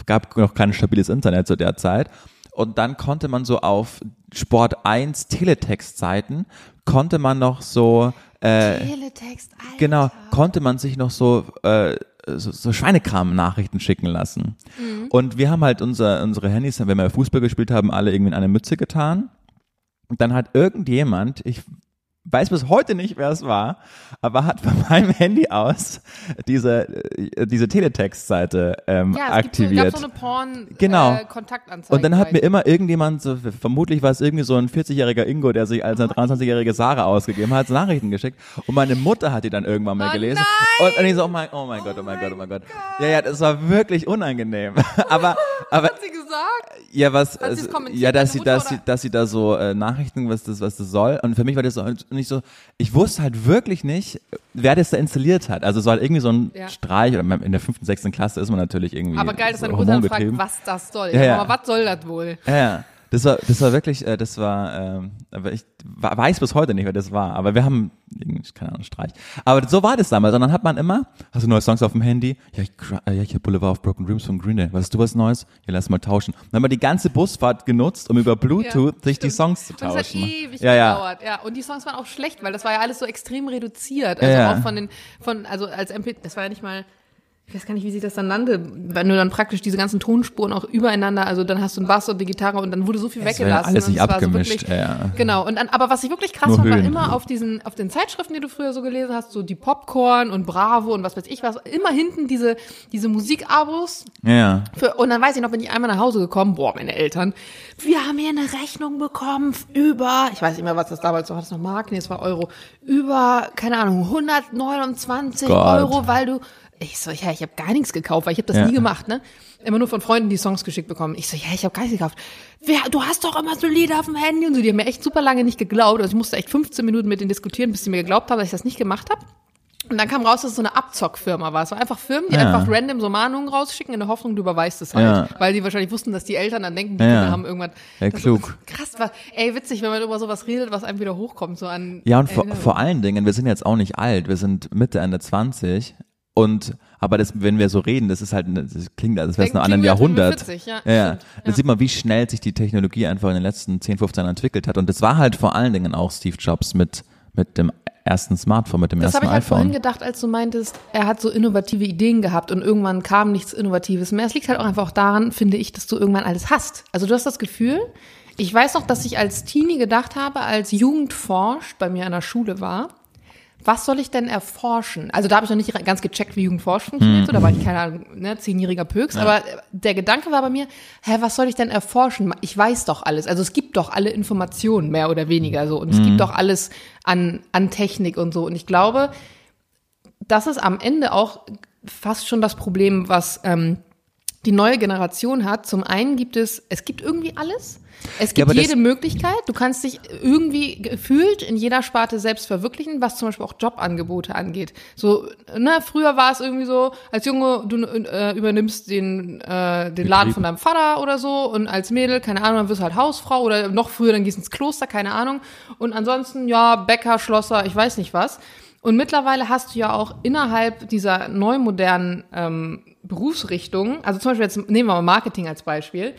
gab noch kein stabiles Internet zu der Zeit. Und dann konnte man so auf Sport 1 Teletext-Seiten, konnte man noch so, äh, Teletext, Alter. genau, konnte man sich noch so, äh, so, so Schweinekram-Nachrichten schicken lassen. Und wir haben halt unser, unsere Handys, wenn wir Fußball gespielt haben, alle irgendwie in eine Mütze getan. Und dann hat irgendjemand, ich weiß bis heute nicht, wer es war, aber hat von meinem Handy aus diese, äh, diese Teletext-Seite ähm, Ja, es gibt so, aktiviert. eine Porn Genau. äh, Kontaktanzeige. Und dann hat mir immer irgendjemand, so, vermutlich war es irgendwie so ein 40-jähriger Ingo, der sich als eine 23-jährige Sarah ausgegeben hat, Nachrichten geschickt. Und meine Mutter hat die dann irgendwann mal Oh gelesen. nein! Und, ich so, oh mein, oh mein Gott, oh mein Gott, oh mein Gott. Ja, ja, das war wirklich unangenehm. aber, aber, hat sie gesagt? ja, was, also, ja, dass sie, dass sie, dass sie da so äh, Nachrichten, was das, was das soll. Und für mich war das so, nicht so, ich wusste halt wirklich nicht, wer das da installiert hat. Also es war halt irgendwie so ein Ja. Streich, oder in der fünften, sechsten Klasse ist man natürlich irgendwie Aber geil, dass so deine Mutter dann fragt, was das soll. Ja, Ja, ja. Aber was soll das wohl? Ja, ja. Das war, das war wirklich, äh, das war, ähm, aber ich weiß bis heute nicht, wer das war. Aber wir haben, irgendwie, keine Ahnung, Streich. Aber so war das damals. Und dann hat man immer, hast du neue Songs auf dem Handy? Ja, ich, äh, ja, ich habe Boulevard of Broken Dreams von Green Day. Hast du was Neues? Ja, lass mal tauschen. Dann haben wir die ganze Busfahrt genutzt, um über Bluetooth sich die. Songs zu Und es hat tauschen. ewig ja, ja. gedauert, ja. Und die Songs waren auch schlecht, weil das war ja alles so extrem reduziert. Also Ja, ja. auch von den, von, also als MP, das war ja nicht mal, ich weiß gar nicht, wie sich das dann nannte, wenn du dann praktisch diese ganzen Tonspuren auch übereinander, also dann hast du einen Bass und die Gitarre und dann wurde so viel ja weggelassen. alles nicht abgemischt, So wirklich, ja. Genau. Und dann, aber was ich wirklich krass Nur fand, war Höhen. immer auf diesen, auf den Zeitschriften, die du früher so gelesen hast, so die Popcorn und Bravo und was weiß ich was, immer hinten diese, diese Musikabos Ja, für, und dann weiß ich noch, bin ich einmal nach Hause gekommen, boah, meine Eltern, wir haben hier eine Rechnung bekommen über, ich weiß nicht mehr, was das damals war das noch Mark? Nee, es war Euro, über, keine Ahnung, 129 Gott. Euro, weil du, ich so, ja, ich habe gar nichts gekauft, weil ich habe das Ja. nie gemacht, ne? Immer nur von Freunden die Songs geschickt bekommen. Ich so, ja, ich habe gar nichts gekauft. Wer, du hast doch immer so Lieder auf dem Handy und so. Die haben mir echt super lange nicht geglaubt. Also ich musste echt 15 Minuten mit denen diskutieren, bis sie mir geglaubt haben, dass ich das nicht gemacht habe. Und dann kam raus, dass es so eine Abzockfirma war. Es war einfach Firmen, die Ja. einfach random so Mahnungen rausschicken in der Hoffnung, du überweist es halt. Ja. Weil die wahrscheinlich wussten, dass die Eltern dann denken, die Ja. Kinder haben irgendwas. Ja, klug. Ist krass, was, ey, witzig, wenn man über sowas redet, was einem wieder hochkommt, so an. Ja, und vor, vor allen Dingen, wir sind jetzt auch nicht alt, wir sind Mitte, Ende 20 und aber das, wenn wir so reden, das ist halt, das klingt, als wäre es in einem anderen wir Jahrhundert. 40, ja, ja, stimmt, Da ja. sieht man, wie schnell sich die Technologie einfach in den letzten 10, 15 Jahren entwickelt hat. Und das war halt vor allen Dingen auch Steve Jobs mit, mit dem ersten Smartphone, mit dem Das habe ersten ich halt vorhin iPhone. gedacht, als du meintest, er hat so innovative Ideen gehabt und irgendwann kam nichts Innovatives mehr. Es liegt halt auch einfach auch daran, finde ich, dass du irgendwann alles hast. Also du hast das Gefühl, ich weiß noch, dass ich als Teenie gedacht habe, als Jugend forscht bei mir an der Schule war, was soll ich denn erforschen? Also da habe ich noch nicht ganz gecheckt, wie Jugendforsch funktioniert, so, da war ich keine Ahnung, ne, zehnjähriger Pöks, aber der Gedanke war bei mir, hä, was soll ich denn erforschen? Ich weiß doch alles, also es gibt doch alle Informationen, mehr oder weniger so, und es gibt doch alles an, an Technik und so, und ich glaube, das ist am Ende auch fast schon das Problem, was ähm, die neue Generation hat. Zum einen gibt es, es gibt irgendwie alles. Es gibt das- jede Möglichkeit. Du kannst dich irgendwie gefühlt in jeder Sparte selbst verwirklichen, was zum Beispiel auch Jobangebote angeht. So, ne, früher war es irgendwie so, als Junge, du äh, übernimmst den, äh, den Laden von deinem Vater oder so und als Mädel, keine Ahnung, dann wirst du halt Hausfrau oder noch früher, dann gehst du ins Kloster, keine Ahnung. Und ansonsten, ja, Bäcker, Schlosser, ich weiß nicht was. Und mittlerweile hast du ja auch innerhalb dieser neu modernen ähm, Berufsrichtungen, also zum Beispiel jetzt nehmen wir mal Marketing als Beispiel,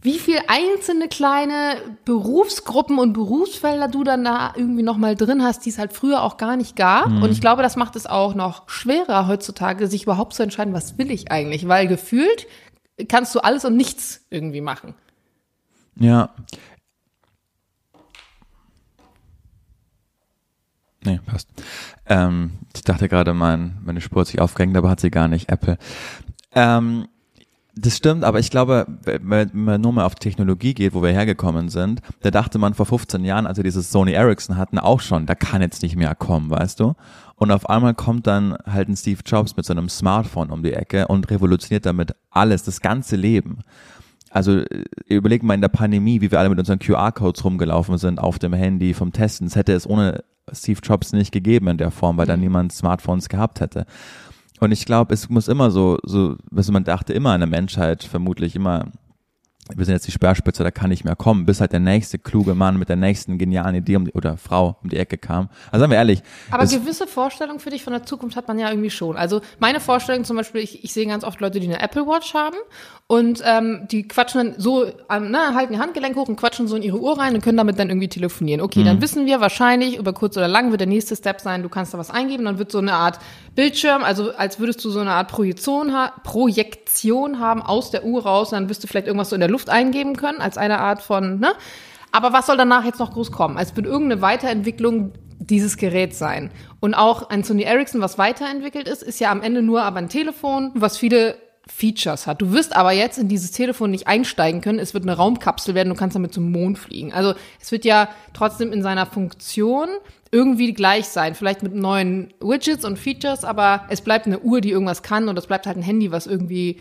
wie viel einzelne kleine Berufsgruppen und Berufsfelder du dann da irgendwie nochmal drin hast, die es halt früher auch gar nicht gab. Und ich glaube, das macht es auch noch schwerer heutzutage, sich überhaupt zu entscheiden, was will ich eigentlich, weil gefühlt kannst du alles und nichts irgendwie machen. Ja. Nee, passt. Ähm, ich dachte gerade, mein, meine Spur hat sich aufgehängt, aber hat sie gar nicht. Apple. Ähm, das stimmt, aber ich glaube, wenn man nur mal auf Technologie geht, wo wir hergekommen sind, da dachte man vor 15 Jahren, als wir dieses Sony Ericsson hatten, auch schon, da kann jetzt nicht mehr kommen, weißt du? Und auf einmal kommt dann halt ein Steve Jobs mit so einem Smartphone um die Ecke und revolutioniert damit alles, das ganze Leben. Also äh, überleg mal in der Pandemie, wie wir alle mit unseren QR-Codes rumgelaufen sind auf dem Handy vom Testen. Das hätte es ohne Steve Jobs nicht gegeben in der Form, weil dann niemand Smartphones gehabt hätte. Und ich glaube, es muss immer so, so, was man dachte immer an der Menschheit, vermutlich immer, wir sind jetzt die Speerspitze, da kann nicht mehr kommen, bis halt der nächste kluge Mann mit der nächsten genialen Idee um die, oder Frau um die Ecke kam. Also sagen wir ehrlich, Aber gewisse Vorstellungen für dich von der Zukunft hat man ja irgendwie schon. Also meine Vorstellung zum Beispiel, ich, ich sehe ganz oft Leute, die eine Apple Watch haben und ähm, die quatschen dann so, ähm, na, halten ihr Handgelenk hoch und quatschen so in ihre Uhr rein und können damit dann irgendwie telefonieren. Okay, Mhm. dann wissen wir wahrscheinlich, über kurz oder lang wird der nächste Step sein, du kannst da was eingeben, dann wird so eine Art Bildschirm, also als würdest du so eine Art Projektion, ha Projektion haben aus der Uhr raus, dann wirst du vielleicht irgendwas so in der Luft eingeben können, als eine Art von, ne? Aber was soll danach jetzt noch groß kommen? Es wird irgendeine Weiterentwicklung dieses Geräts sein. Und auch ein Sony Ericsson, was weiterentwickelt ist, ist ja am Ende nur aber ein Telefon, was viele Features hat. Du wirst aber jetzt in dieses Telefon nicht einsteigen können. Es wird eine Raumkapsel werden, du kannst damit zum Mond fliegen. Also es wird ja trotzdem in seiner Funktion irgendwie gleich sein. Vielleicht mit neuen Widgets und Features, aber es bleibt eine Uhr, die irgendwas kann und es bleibt halt ein Handy, was irgendwie.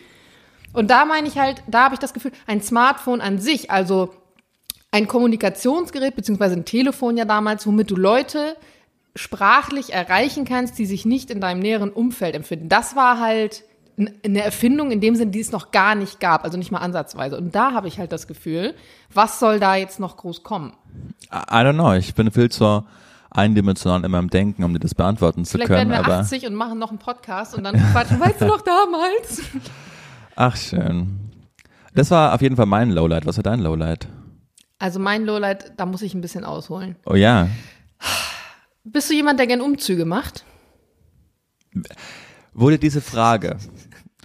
Und da meine ich halt, da habe ich das Gefühl, ein Smartphone an sich, also ein Kommunikationsgerät, beziehungsweise ein Telefon ja damals, womit du Leute sprachlich erreichen kannst, die sich nicht in deinem näheren Umfeld empfinden. Das war halt eine Erfindung in dem Sinn, die es noch gar nicht gab, also nicht mal ansatzweise. Und da habe ich halt das Gefühl, was soll da jetzt noch groß kommen? I I don't know, ich bin viel zu eindimensional in meinem Denken, um dir das beantworten zu Vielleicht können, werden wir aber 80 und machen noch einen Podcast und dann quatschen, weißt du noch damals? ach schön. Das war auf jeden Fall mein Lowlight. Was war dein Lowlight? Also mein Lowlight, da muss ich ein bisschen ausholen. Oh ja, Bist du jemand, der gern Umzüge macht? wurde diese Frage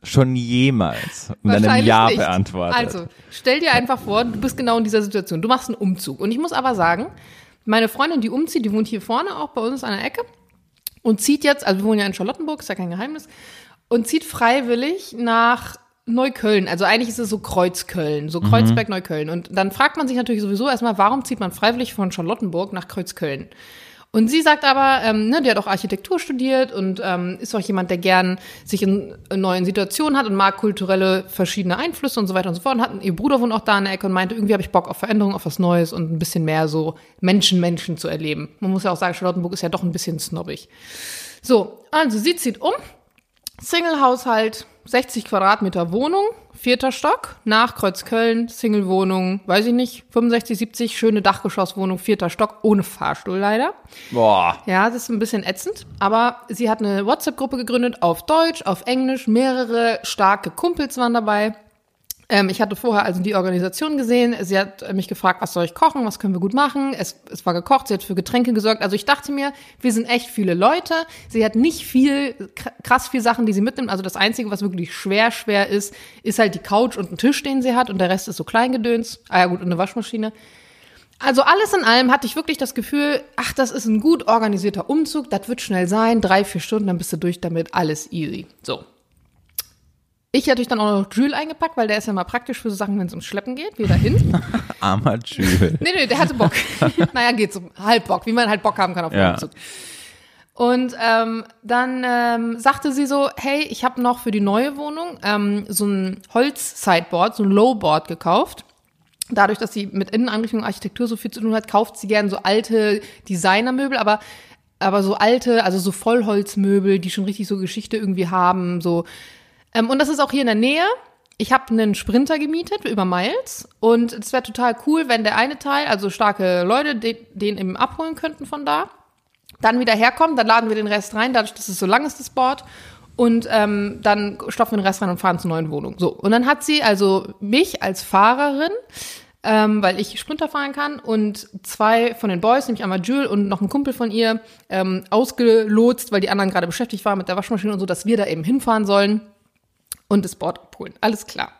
schon jemals mit einem Ja nicht. beantwortet? Also, stell dir einfach vor, du bist genau in dieser Situation. Du machst einen Umzug. Und ich muss aber sagen, meine Freundin, die umzieht, die wohnt hier vorne auch bei uns an der Ecke und zieht jetzt, also wir wohnen ja in Charlottenburg, ist ja kein Geheimnis, und zieht freiwillig nach Neukölln. Also eigentlich ist es so Kreuzköln, so Kreuzberg, Neukölln. Und dann fragt man sich natürlich sowieso erstmal, warum zieht man freiwillig von Charlottenburg nach Kreuzköln? Und sie sagt aber, ähm, ne, die hat auch Architektur studiert und ähm, ist auch jemand, der gern sich in, in neuen Situationen hat und mag kulturelle verschiedene Einflüsse und so weiter und so fort. Und hat, ihr Bruder wohnt auch da in der Ecke und meinte, irgendwie habe ich Bock auf Veränderung, auf was Neues und ein bisschen mehr so Menschen, Menschen zu erleben. Man muss ja auch sagen, Charlottenburg ist ja doch ein bisschen snobbig. So, also sie zieht um, Single-Haushalt, 60 Quadratmeter Wohnung, vierter Stock, nach Kreuzköln, Single-Wohnung, weiß ich nicht, 65, 70, schöne Dachgeschosswohnung, vierter Stock, ohne Fahrstuhl leider. Boah. Ja, das ist ein bisschen ätzend, aber sie hat eine WhatsApp-Gruppe gegründet auf Deutsch, auf Englisch, mehrere starke Kumpels waren dabei. Ähm, ich hatte vorher also die Organisation gesehen. Sie hat äh, mich gefragt, was soll ich kochen, was können wir gut machen. Es, es war gekocht, sie hat für Getränke gesorgt. Also ich dachte mir, wir sind echt viele Leute. Sie hat nicht viel, kr- krass viel Sachen, die sie mitnimmt. Also das Einzige, was wirklich schwer, schwer ist, ist halt die Couch und ein Tisch, den sie hat. Und der Rest ist so Kleingedöns. Ah ja gut, und eine Waschmaschine. Also alles in allem hatte ich wirklich das Gefühl, ach, das ist ein gut organisierter Umzug, das wird schnell sein, drei, vier Stunden, dann bist du durch damit, alles easy. So. Ich hatte dann auch noch Jules eingepackt, weil der ist ja mal praktisch für so Sachen, wenn es ums Schleppen geht, wieder hin. Armer Jules. nee, nee, der hatte Bock. naja, geht so halb Bock, wie man halt Bock haben kann auf Ja. Umzug. Und ähm, dann ähm, sagte sie so, hey, ich habe noch für die neue Wohnung ähm, so ein Holz-Sideboard, so ein Lowboard gekauft. Dadurch, dass sie mit Inneneinrichtung und Architektur so viel zu tun hat, kauft sie gern so alte Designermöbel, aber aber so alte, also so Vollholzmöbel, die schon richtig so Geschichte irgendwie haben, so ähm, und das ist auch hier in der Nähe. Ich habe einen Sprinter gemietet über Miles und es wäre total cool, wenn der eine Teil, also starke Leute, den, den eben abholen könnten von da, dann wieder herkommt, dann laden wir den Rest rein, dadurch, dass es so lang ist, das Board. Und ähm, dann stopfen wir den Rest rein und fahren zur neuen Wohnung. So, und dann hat sie also mich als Fahrerin, ähm, weil ich Sprinter fahren kann, und zwei von den Boys, nämlich einmal Jules und noch ein Kumpel von ihr, ähm, ausgelotst, weil die anderen gerade beschäftigt waren mit der Waschmaschine und so, dass wir da eben hinfahren sollen und das Board abholen. Alles klar.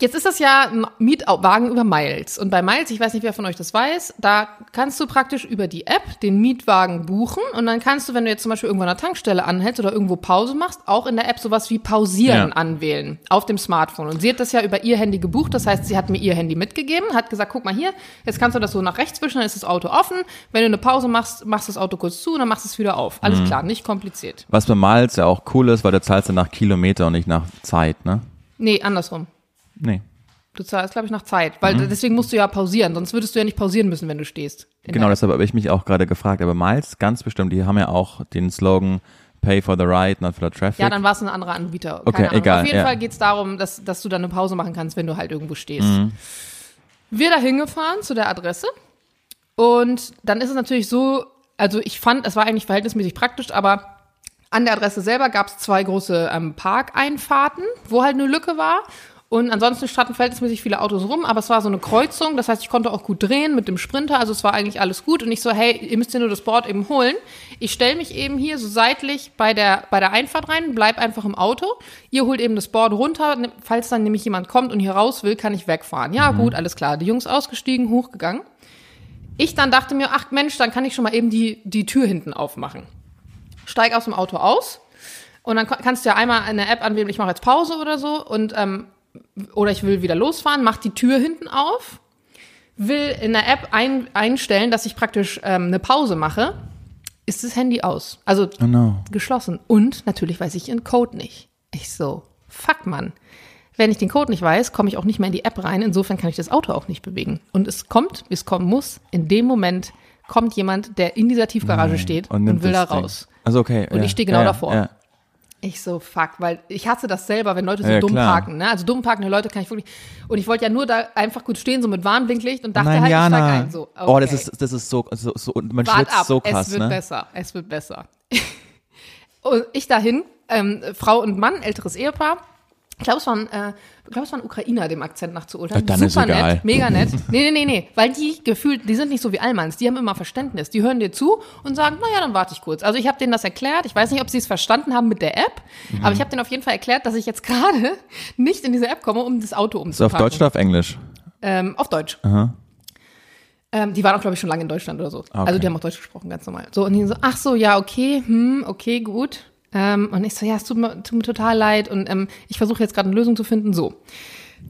Jetzt ist das ja ein Mietwagen über Miles. Und bei Miles, ich weiß nicht, wer von euch das weiß, da kannst du praktisch über die App den Mietwagen buchen. Und dann kannst du, wenn du jetzt zum Beispiel irgendwo an der Tankstelle anhältst oder irgendwo Pause machst, auch in der App sowas wie Pausieren Ja. anwählen auf dem Smartphone. Und sie hat das ja über ihr Handy gebucht. Das heißt, sie hat mir ihr Handy mitgegeben, hat gesagt, guck mal hier, jetzt kannst du das so nach rechts wischen, dann ist das Auto offen. Wenn du eine Pause machst, machst du das Auto kurz zu und dann machst du es wieder auf. Alles klar, nicht kompliziert. Was bei Miles ja auch cool ist, weil du zahlst ja nach Kilometer und nicht nach Zeit, ne? Nee, andersrum. Nee. Du zahlst, glaube ich, nach Zeit. Weil deswegen musst du ja pausieren, sonst würdest du ja nicht pausieren müssen, wenn du stehst. Genau, deshalb habe ich mich auch gerade gefragt. Aber Miles, ganz bestimmt, die haben ja auch den Slogan Pay for the ride, not for the traffic. Ja, dann war es ein anderer Anbieter. Okay, Ahnung. egal, Auf jeden ja. Fall geht's darum, dass, dass du dann eine Pause machen kannst, wenn du halt irgendwo stehst. Mhm. Wir da hingefahren zu der Adresse und dann ist es natürlich so, also ich fand, es war eigentlich verhältnismäßig praktisch, aber an der Adresse selber gab es zwei große ähm, Parkeinfahrten, wo halt eine Lücke war. Und ansonsten standen verhältnismäßig viele Autos rum, aber es war so eine Kreuzung. Das heißt, ich konnte auch gut drehen mit dem Sprinter. Also es war eigentlich alles gut. Und ich so, hey, ihr müsst ja nur das Board eben holen. Ich stelle mich eben hier so seitlich bei der, bei der Einfahrt rein, bleib einfach im Auto. Ihr holt eben das Board runter. Falls dann nämlich jemand kommt und hier raus will, kann ich wegfahren. Ja, gut, alles klar. Die Jungs ausgestiegen, hochgegangen. Ich dann dachte mir, ach Mensch, dann kann ich schon mal eben die, die Tür hinten aufmachen. Steig aus dem Auto aus und dann kannst du ja einmal eine App anwählen, ich mache jetzt Pause oder so und ähm, oder ich will wieder losfahren, mach die Tür hinten auf, will in der App ein, einstellen, dass ich praktisch ähm, eine Pause mache, ist das Handy aus. Also Oh no. geschlossen. Und natürlich weiß ich ihren Code nicht. Ich so, fuck Mann. Wenn ich den Code nicht weiß, komme ich auch nicht mehr in die App rein. Insofern kann ich das Auto auch nicht bewegen. Und es kommt, wie es kommen muss. In dem Moment kommt jemand, der in dieser Tiefgarage steht und, nimmt will da Ding. raus. Also okay. Und ja, ich stehe genau ja, davor. Ja. Ich so, fuck, weil ich hasse das selber, wenn Leute so Ja, dumm klar. parken. Ne? Also dumm parkende Leute kann ich wirklich. Und ich wollte ja nur da einfach gut stehen, so mit Warnblinklicht und dachte Nein, halt, ich steig Jana. ein. So, okay. Oh, das ist, das ist so, so, so und man Wart schwitzt ab, so krass, es wird ne? besser, es wird besser. und ich dahin, ähm, Frau und Mann, älteres Ehepaar. Ich glaube, es waren, äh, ich glaube, es waren Ukrainer, dem Akzent nachzuurteilen. Ja, dann ist Super nett, mega nett. Nee, nee, nee, nee, weil die gefühlt, die sind nicht so wie Allmanns, die haben immer Verständnis. Die hören dir zu und sagen, naja, dann warte ich kurz. Also ich habe denen das erklärt. Ich weiß nicht, ob sie es verstanden haben mit der App, Mhm. aber ich habe denen auf jeden Fall erklärt, dass ich jetzt gerade nicht in diese App komme, um das Auto Ist umzupacken. auf Deutsch oder auf Englisch? Ähm, auf Deutsch. Aha. Ähm, die waren auch, glaube ich, schon lange in Deutschland oder so. Okay. Also die haben auch Deutsch gesprochen, ganz normal. So, und die so, ach so, ja, okay, hm, okay, gut. Ähm, und ich so, ja, es tut mir, tut mir total leid und ähm, ich versuche jetzt gerade eine Lösung zu finden. So.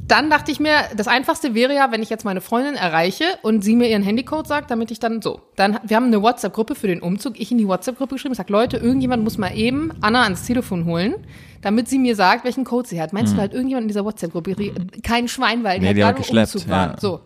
Dann dachte ich mir, das Einfachste wäre ja, wenn ich jetzt meine Freundin erreiche und sie mir ihren Handycode sagt, damit ich dann so. Dann, wir haben eine WhatsApp-Gruppe für den Umzug. Ich in die WhatsApp-Gruppe geschrieben, ich sag, Leute, irgendjemand muss mal eben Anna ans Telefon holen, damit sie mir sagt, welchen Code sie hat. Meinst du halt irgendjemand in dieser WhatsApp-Gruppe? Kein Schwein, weil die Nee, die gerade geschleppt, Umzug waren. ja. So.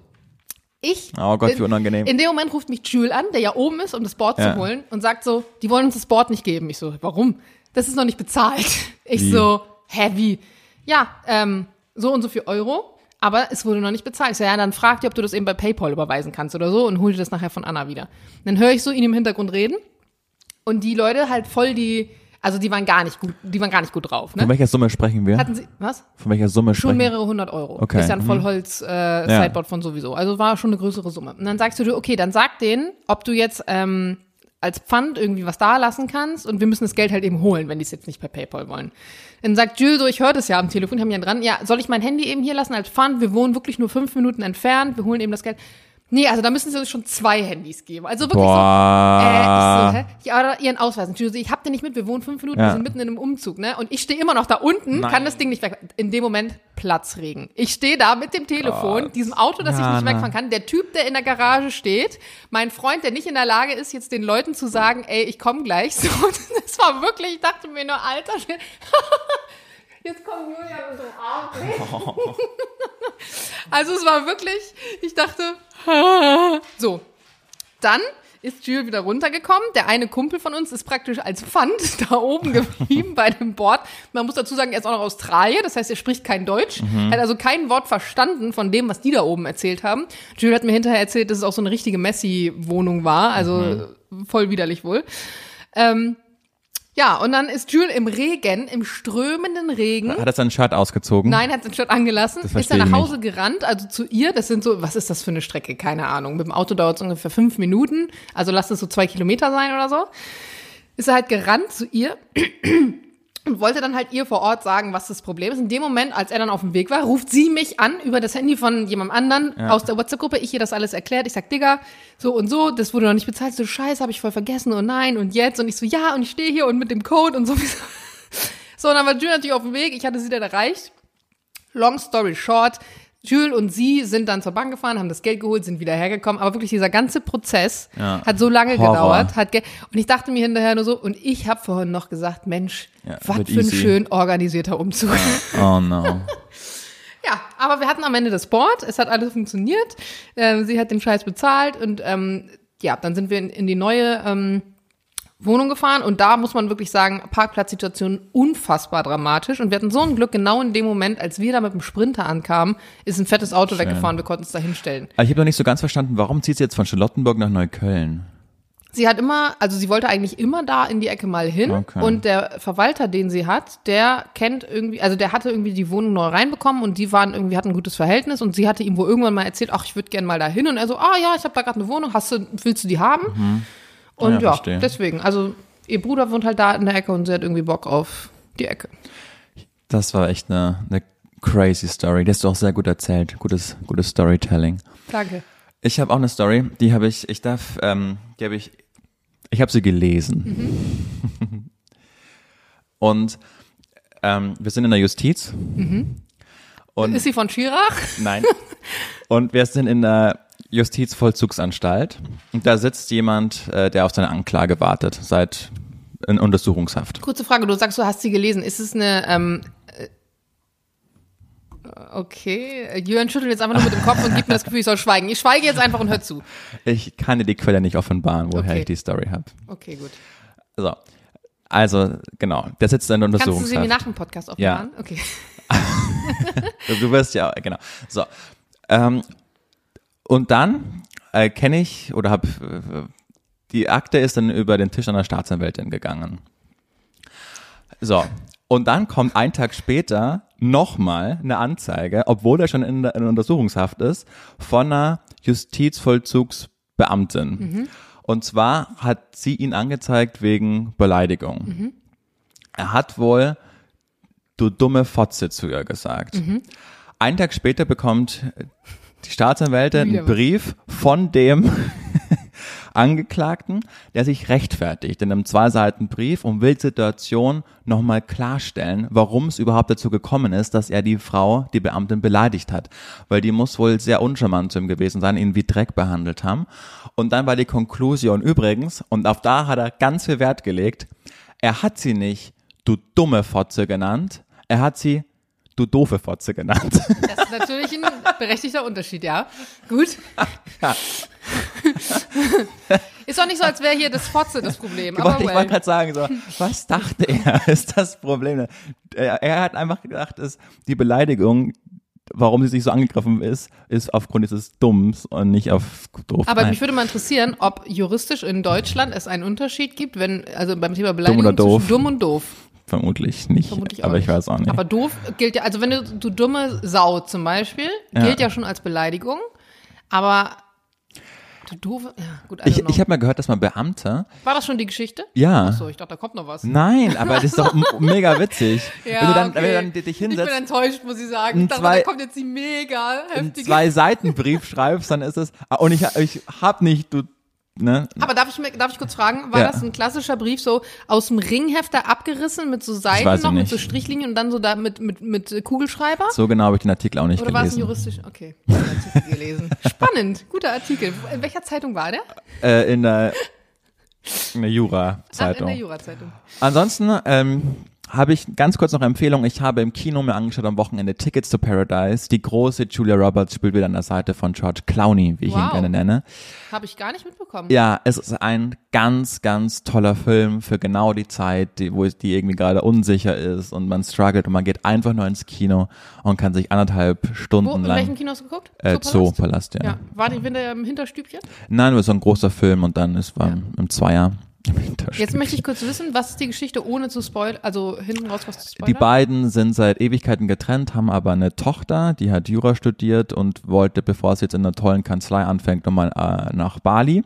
Ich. Oh Gott, wie unangenehm. In dem Moment ruft mich Jules an, der ja oben ist, um das Board Ja. zu holen und sagt so, die wollen uns das Board nicht geben. Ich so, warum? Das ist noch nicht bezahlt. Ich Wie? so, hä, wie? Ja, ähm, so und so viel Euro, aber es wurde noch nicht bezahlt. Ich so, ja, dann frag dir, ob du das eben bei PayPal überweisen kannst oder so und hol dir das nachher von Anna wieder. Dann höre ich so ihn im Hintergrund reden und die Leute halt voll die, also die waren gar nicht gut, die waren gar nicht gut drauf, Von ne? welcher Summe sprechen wir? Hatten sie, was? Von welcher Summe Schon sprechen mehrere hundert Euro. Okay, Ist ja ein mhm. Vollholz-Sideboard von sowieso. Also war schon eine größere Summe. Und dann sagst du dir, okay, dann sag denen, ob du jetzt ähm, als Pfand irgendwie was da lassen kannst und wir müssen das Geld halt eben holen, wenn die es jetzt nicht per PayPal wollen. Dann sagt Jules so, ich höre das ja am Telefon, die haben ja dran, ja, soll ich mein Handy eben hier lassen als Pfand? Wir wohnen wirklich nur fünf Minuten entfernt, wir holen eben das Geld. Nee, also da müssen sie uns schon zwei Handys geben. Also wirklich Boah. so, äh, ich so, hä? Ja, ihren Ausweis. Julie, ich hab den nicht mit, wir wohnen fünf Minuten, Ja. wir sind mitten in einem Umzug, ne? Und ich stehe immer noch da unten, Nein. kann das Ding nicht weg. In dem Moment Platzregen. Ich stehe da mit dem Telefon, diesem Auto, das ich Jana. nicht wegfahren kann. Der Typ, der in der Garage steht, mein Freund, der nicht in der Lage ist, jetzt den Leuten zu sagen, ey, ich komme gleich. So, das war wirklich, ich dachte mir nur, Alter, jetzt kommt Julian und umarmt mich. Also es war wirklich, ich dachte, so. Dann ist Jules wieder runtergekommen. Der eine Kumpel von uns ist praktisch als Pfand da oben geblieben bei dem Board. Man muss dazu sagen, er ist auch noch Australier, das heißt, er spricht kein Deutsch. Hat also kein Wort verstanden von dem, was die da oben erzählt haben. Jules hat mir hinterher erzählt, dass es auch so eine richtige Messi-Wohnung war, also voll widerlich wohl. Ähm, ja, und dann ist Jules im Regen, im strömenden Regen. Hat er sein Shirt ausgezogen? Nein, hat den Shirt angelassen, ist er nach Hause gerannt, also zu ihr, das sind so, was ist das für eine Strecke? Keine Ahnung. Mit dem Auto dauert es ungefähr fünf Minuten, also lass es so zwei Kilometer sein oder so. Ist er halt gerannt zu ihr und wollte dann halt ihr vor Ort sagen, was das Problem ist. In dem Moment, als er dann auf dem Weg war, ruft sie mich an über das Handy von jemandem anderen aus der WhatsApp-Gruppe. Ich ihr das alles erklärt. Ich sag, Digga, so und so, das wurde noch nicht bezahlt. So, scheiße, habe ich voll vergessen. Und nein, und jetzt. Und ich so, ja, und ich stehe hier und mit dem Code und sowieso. So, und dann war Jules natürlich auf dem Weg. Ich hatte sie dann erreicht. Long story short, Jules und sie sind dann zur Bank gefahren, haben das Geld geholt, sind wieder hergekommen. Aber wirklich dieser ganze Prozess Ja. hat so lange Horror. gedauert. Hat ge und ich dachte mir hinterher nur so, und ich habe vorhin noch gesagt, Mensch, Ja, was für ein easy. schön organisierter Umzug. Oh no. Ja, aber wir hatten am Ende das Board, es hat alles funktioniert, ähm, sie hat den Scheiß bezahlt und ähm, ja, dann sind wir in, in die neue ähm, Wohnung gefahren und da muss man wirklich sagen, Parkplatzsituation unfassbar dramatisch und wir hatten so ein Glück, genau in dem Moment, als wir da mit dem Sprinter ankamen, ist ein fettes Auto weggefahren, wir konnten es da hinstellen. Ich habe noch nicht so ganz verstanden, warum zieht sie jetzt von Charlottenburg nach Neukölln? Sie hat immer, also sie wollte eigentlich immer da in die Ecke mal hin Okay. und der Verwalter, den sie hat, der kennt irgendwie, also der hatte irgendwie die Wohnung neu reinbekommen und die waren irgendwie hatten ein gutes Verhältnis und sie hatte ihm wohl irgendwann mal erzählt, ach, ich würde gerne mal da hin und er so, ah ja, ich habe da gerade eine Wohnung, hast du, willst du die haben? Und Ja, ja, deswegen, also ihr Bruder wohnt halt da in der Ecke und sie hat irgendwie Bock auf die Ecke. Das war echt eine, eine crazy Story. Die hast du auch sehr gut erzählt. Gutes, gutes Storytelling. Danke. Ich habe auch eine Story, die habe ich, ich darf, ähm, die habe ich, ich habe sie gelesen. Und ähm, wir sind in der Justiz. Und Ist sie von Schirach? Nein. Und wir sind in der Justizvollzugsanstalt. Und da sitzt jemand, äh, der auf seine Anklage wartet, seit in Untersuchungshaft. Kurze Frage, du sagst, du hast sie gelesen. Ist es eine, ähm, äh, okay, Jörn schüttelt jetzt einfach nur mit dem Kopf und gibt mir das Gefühl, ich soll schweigen. Ich schweige jetzt einfach und hör zu. Ich kann dir die Quelle nicht offenbaren, woher Okay. ich die Story habe. Okay, gut. So. Also, genau. Der sitzt in der Kannst du sie Untersuchungshaft. mir nach dem Podcast offenbaren? Okay. Du wirst ja, genau. So. Ähm, und dann äh, kenne ich oder habe äh, die Akte ist dann über den Tisch einer Staatsanwältin gegangen. So. Und dann kommt ein Tag später nochmal eine Anzeige, obwohl er schon in der, in Untersuchungshaft ist, von einer Justizvollzugsbeamtin. Und zwar hat sie ihn angezeigt wegen Beleidigung. Er hat wohl du dumme Fotze zu ihr gesagt. Einen Tag später bekommt die Staatsanwältin Wieder einen. Brief von dem Angeklagten, der sich rechtfertigt in einem zwei Seiten Brief und will die Situation nochmal klarstellen, warum es überhaupt dazu gekommen ist, dass er die Frau, die Beamtin, beleidigt hat. Weil die muss wohl sehr uncharmant zu ihm gewesen sein, ihn wie Dreck behandelt haben. Und dann war die Konklusion übrigens, und auf da hat er ganz viel Wert gelegt, er hat sie nicht du dumme Fotze genannt, er hat sie du doofe Fotze genannt. Das ist natürlich ein berechtigter Unterschied, ja. Gut. Ja. Ist doch nicht so, als wäre hier das Fotze das Problem. Ich Aber wollte, ich well. wollte gerade sagen, so, was dachte er, ist das Problem? Er, er hat einfach gedacht, ist die Beleidigung, warum sie sich so angegriffen ist, ist aufgrund dieses Dumms und nicht auf doof. Aber Nein. mich würde mal interessieren, ob juristisch in Deutschland es einen Unterschied gibt, wenn, also beim Thema Beleidigung oder doof? zwischen dumm und doof. Vermutlich nicht, Vermutlich auch aber ich nicht. weiß auch nicht. Aber doof gilt ja, also wenn du, du dumme Sau zum Beispiel, Ja. gilt ja schon als Beleidigung, aber Du doofe. Ja, gut, I Ich, ich habe mal gehört, dass man Beamte, War das schon die Geschichte? Ja. Achso, ich dachte, da kommt noch was. nein, aber das ist doch mega witzig. Ja, wenn du dann, okay. wenn du dann dich Ich bin hinsetzt, enttäuscht, muss ich sagen. Ich dachte, zwei- da kommt jetzt die mega heftige. zwei Seiten Brief schreibst, dann ist es, ah, und ich, ich hab nicht, du, ne, Aber darf ich, mir- darf ich kurz fragen, war Ja. das ein klassischer Brief so aus dem Ringhefter abgerissen mit so Seiten noch, mit nicht. so Strichlinien und dann so da mit, mit, mit Kugelschreiber? so genau habe ich den Artikel auch nicht Oder war es ein gelesen. juristisch? Okay, ich hab den Artikel gelesen. Spannend, guter Artikel. In welcher Zeitung war der? Äh, in der, in der Ach, in Jura-Zeitung. der Jura-Zeitung. Ansonsten ähm, habe ich ganz kurz noch Empfehlung. Ich habe im Kino mir angeschaut am Wochenende Tickets to Paradise. Die große Julia Roberts spielt wieder an der Seite von George Clooney, wie ich ihn Wow. gerne nenne. Habe ich gar nicht mitbekommen. Ja, es ist ein ganz, ganz toller Film für genau die Zeit, die, wo die irgendwie gerade unsicher ist und man struggelt und man geht einfach nur ins Kino und kann sich anderthalb Stunden Wo, in lang welchem Kino hast du geguckt? äh, Zoopalast? Zoopalast, ja. Ja. War die Winter im Hinterstübchen? Nein, nur so ein großer Film und dann ist war Ja. im Zweier. Jetzt möchte ich kurz wissen, was ist die Geschichte, ohne zu spoilern, also hinten raus was zu spoilern? Die beiden sind seit Ewigkeiten getrennt, haben aber eine Tochter, die hat Jura studiert und wollte, bevor sie jetzt in einer tollen Kanzlei anfängt, nochmal äh, nach Bali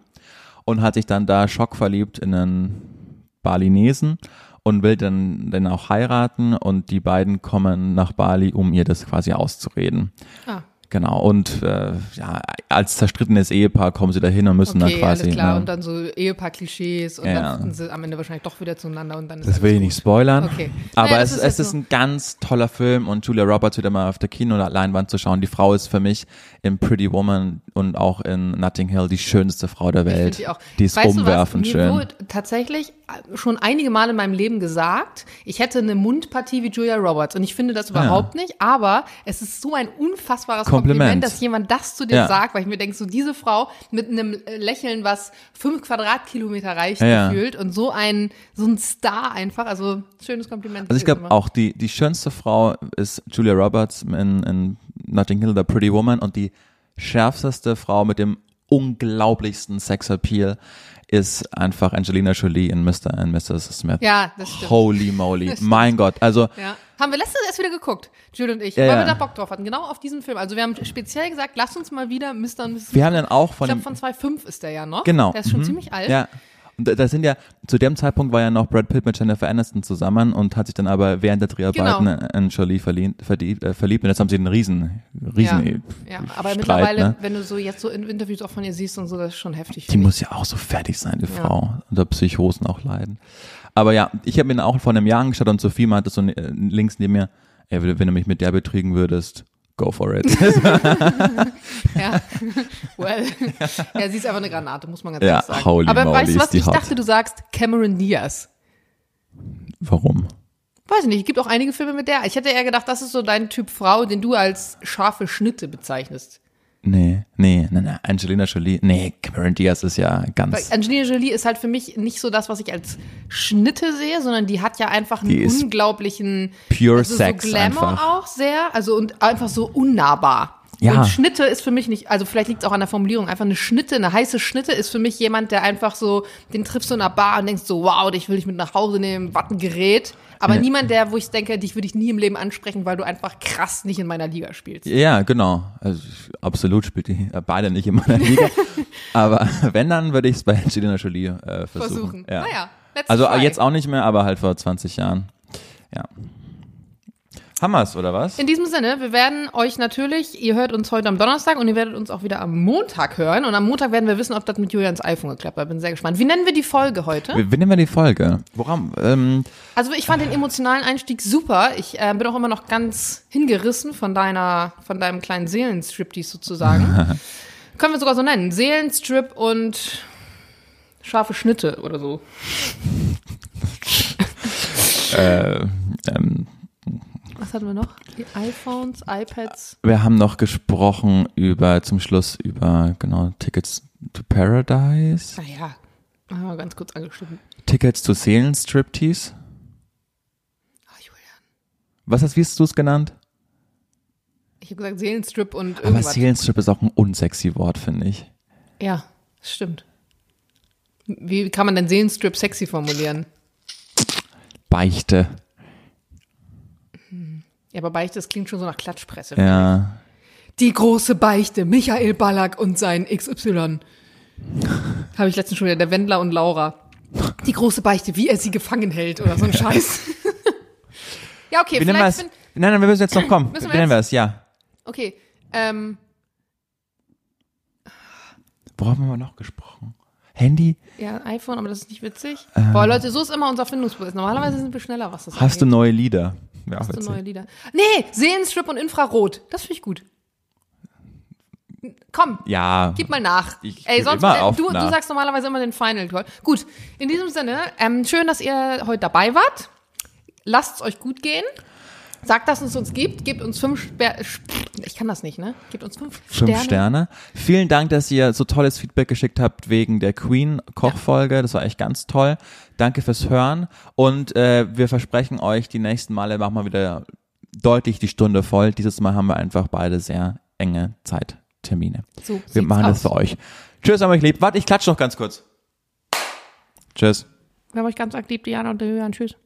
und hat sich dann da schockverliebt in einen Balinesen und will dann, dann auch heiraten und die beiden kommen nach Bali, um ihr das quasi auszureden. Ah, Genau, und äh, ja, als zerstrittenes Ehepaar kommen sie dahin und müssen okay, dann quasi. alles klar. ne, Und dann so Ehepaar-Klischees und Ja. dann sind sie am Ende wahrscheinlich doch wieder zueinander und dann ist Das will ich nicht spoilern. Okay. Aber Naja, es, ist es ist ein ganz toller Film und Julia Roberts wieder mal auf der Kino- oder Leinwand zu schauen. Die Frau ist für mich in Pretty Woman und auch in Notting Hill die schönste Frau der Ich Welt. die auch. Die ist weißt du umwerfend was? Mir schön. wurde tatsächlich schon einige Male in meinem Leben gesagt, ich hätte eine Mundpartie wie Julia Roberts und ich finde das überhaupt nicht, aber es ist so ein unfassbares Kompliment, Kompliment. dass jemand das zu dir Ja. sagt, weil ich mir denke, so diese Frau mit einem äh, Lächeln, was fünf Quadratkilometer reicht, Ja, ja. gefühlt und so ein, so ein Star einfach, also schönes Kompliment. Also ich glaube auch die, die schönste Frau ist Julia Roberts in, in Notting Hill, The Pretty Woman und die schärfste Frau mit dem unglaublichsten Sexappeal ist einfach Angelina Jolie in Mr. and Mrs. Smith. Ja, das stimmt. Holy moly. Mein Gott. Also Ja. Haben wir letztens erst wieder geguckt, Jules und ich, Ja, weil ja. wir da Bock drauf hatten, genau auf diesen Film. Also wir haben speziell gesagt, lass uns mal wieder Mr. und Mrs. wir haben dann auch Ich von glaube, dem, von 2005 ist der ja noch. Genau. Der ist schon Mhm. ziemlich alt. Ja. Und da, da sind ja, zu dem Zeitpunkt war ja noch Brad Pitt mit Jennifer Aniston zusammen und hat sich dann aber während der Dreharbeiten Genau. in Jolie verliebt, verliebt, äh, verliebt und jetzt haben sie einen riesen, riesen Ja, ja, aber Streit, mittlerweile, ne? wenn du so jetzt so in Interviews auch von ihr siehst und so, das ist schon heftig. Die muss ja auch so fertig sein, die Ja. Frau. Unter Psychosen auch leiden. Aber ja, ich habe mir auch vor einem Jahr angeschaut und Sophie meinte so äh, links neben mir, ey, wenn du mich mit der betrügen würdest, go for it. Ja, well, ja, sie ist einfach eine Granate, muss man ganz Ja, ehrlich sagen. holy aber weißt du ist was? die Ich hot. dachte, du sagst Cameron Diaz. Warum? Weiß ich nicht, es gibt auch einige Filme mit der. Ich hätte eher gedacht, das ist so dein Typ Frau, den du als scharfe Schnitte bezeichnest. Nee, nee, nee, nee, Angelina Jolie, nee, Cameron Diaz ist ja Weil ganz, Angelina Jolie ist halt für mich nicht so das, was ich als Schnitte sehe, sondern die hat ja einfach einen Die ist unglaublichen pure also Sex so Glamour einfach. auch sehr, also und einfach so unnahbar. Ja. Und Schnitte ist für mich nicht, also vielleicht liegt es auch an der Formulierung, einfach eine Schnitte, eine heiße Schnitte ist für mich jemand, der einfach so, den triffst du in einer Bar und denkst so, wow, dich will ich mit nach Hause nehmen, was ein Gerät. Aber Ja. niemand, der, wo ich denke, dich würde ich nie im Leben ansprechen, weil du einfach krass nicht in meiner Liga spielst. Ja, genau. Also absolut spielt die äh, beide nicht in meiner Liga. aber wenn, dann würde ich es bei Angelina Jolie äh, versuchen. Versuchen. Ja. Naja, Also try. jetzt auch nicht mehr, aber halt vor 20 Jahren. Ja. Hammers, oder was? In diesem Sinne, wir werden euch natürlich, ihr hört uns heute am Donnerstag und ihr werdet uns auch wieder am Montag hören. Und am Montag werden wir wissen, ob das mit Julians iPhone geklappt hat. Bin sehr gespannt. Wie nennen wir die Folge heute? Wie, wie nehmen wir die Folge? Woran? Ähm, Also ich fand den emotionalen Einstieg super. Ich äh, bin auch immer noch ganz hingerissen von deiner, von deinem kleinen Seelenstriptease sozusagen. Können wir sogar so nennen. Seelenstrip und scharfe Schnitte oder so. äh, ähm, Was hatten wir noch? Die iPhones, iPads. wir haben noch gesprochen über, zum Schluss über, genau, Tickets to Paradise, Naja, haben wir ganz kurz angeschnitten. Tickets to Seelenstriptease. Ah, Julian. Was hast, wie hast du es genannt? Ich habe gesagt Seelenstrip und Aber irgendwas. Seelenstrip ist auch ein unsexy Wort, finde ich. Ja, das stimmt. Wie kann man denn Seelenstrip sexy formulieren? Beichte. Ja, aber Beichte, das klingt schon so nach Klatschpresse. Ja. Die große Beichte, Michael Ballack und sein XY. Habe ich letztens schon wieder, der Wendler und Laura. Die große Beichte, wie er sie gefangen hält oder so ein Scheiß. ja, okay, wir vielleicht find, Nein, nein, wir müssen jetzt noch kommen. Müssen wir nennen wir es? Ja. Okay, ähm, Worauf haben wir noch gesprochen? Handy? ja, iPhone, aber das ist nicht witzig. Boah, Leute, so ist immer unser Findungsprozess. Normalerweise sind wir schneller, was das. Hast du angeht. neue Lieder? Hast du witzig. neue Lieder? Nee, Sehensstrip und Infrarot. Das finde ich gut. Komm, Ja. gib mal nach. Ich Ey, sonst, äh, du, nach. du sagst normalerweise immer den Final Call. Gut, in diesem Sinne, ähm, schön, dass ihr heute dabei wart. Lasst es euch gut gehen. Sagt, dass es uns gibt. Gebt uns fünf Sper Ich kann das nicht, ne? Gebt uns fünf, Fünf Sterne. Vielen Dank, dass ihr so tolles Feedback geschickt habt wegen der Queen-Kochfolge. Das war echt ganz toll. Danke fürs Hören. Und äh, wir versprechen euch, die nächsten Male machen wir wieder deutlich die Stunde voll. Dieses Mal haben wir einfach beide sehr enge Zeittermine. So wir machen das aus. für euch. Tschüss, haben euch lieb. Warte, ich klatsche noch ganz kurz. Tschüss. Wir haben euch ganz aktiv, Diana und der Julian. Tschüss.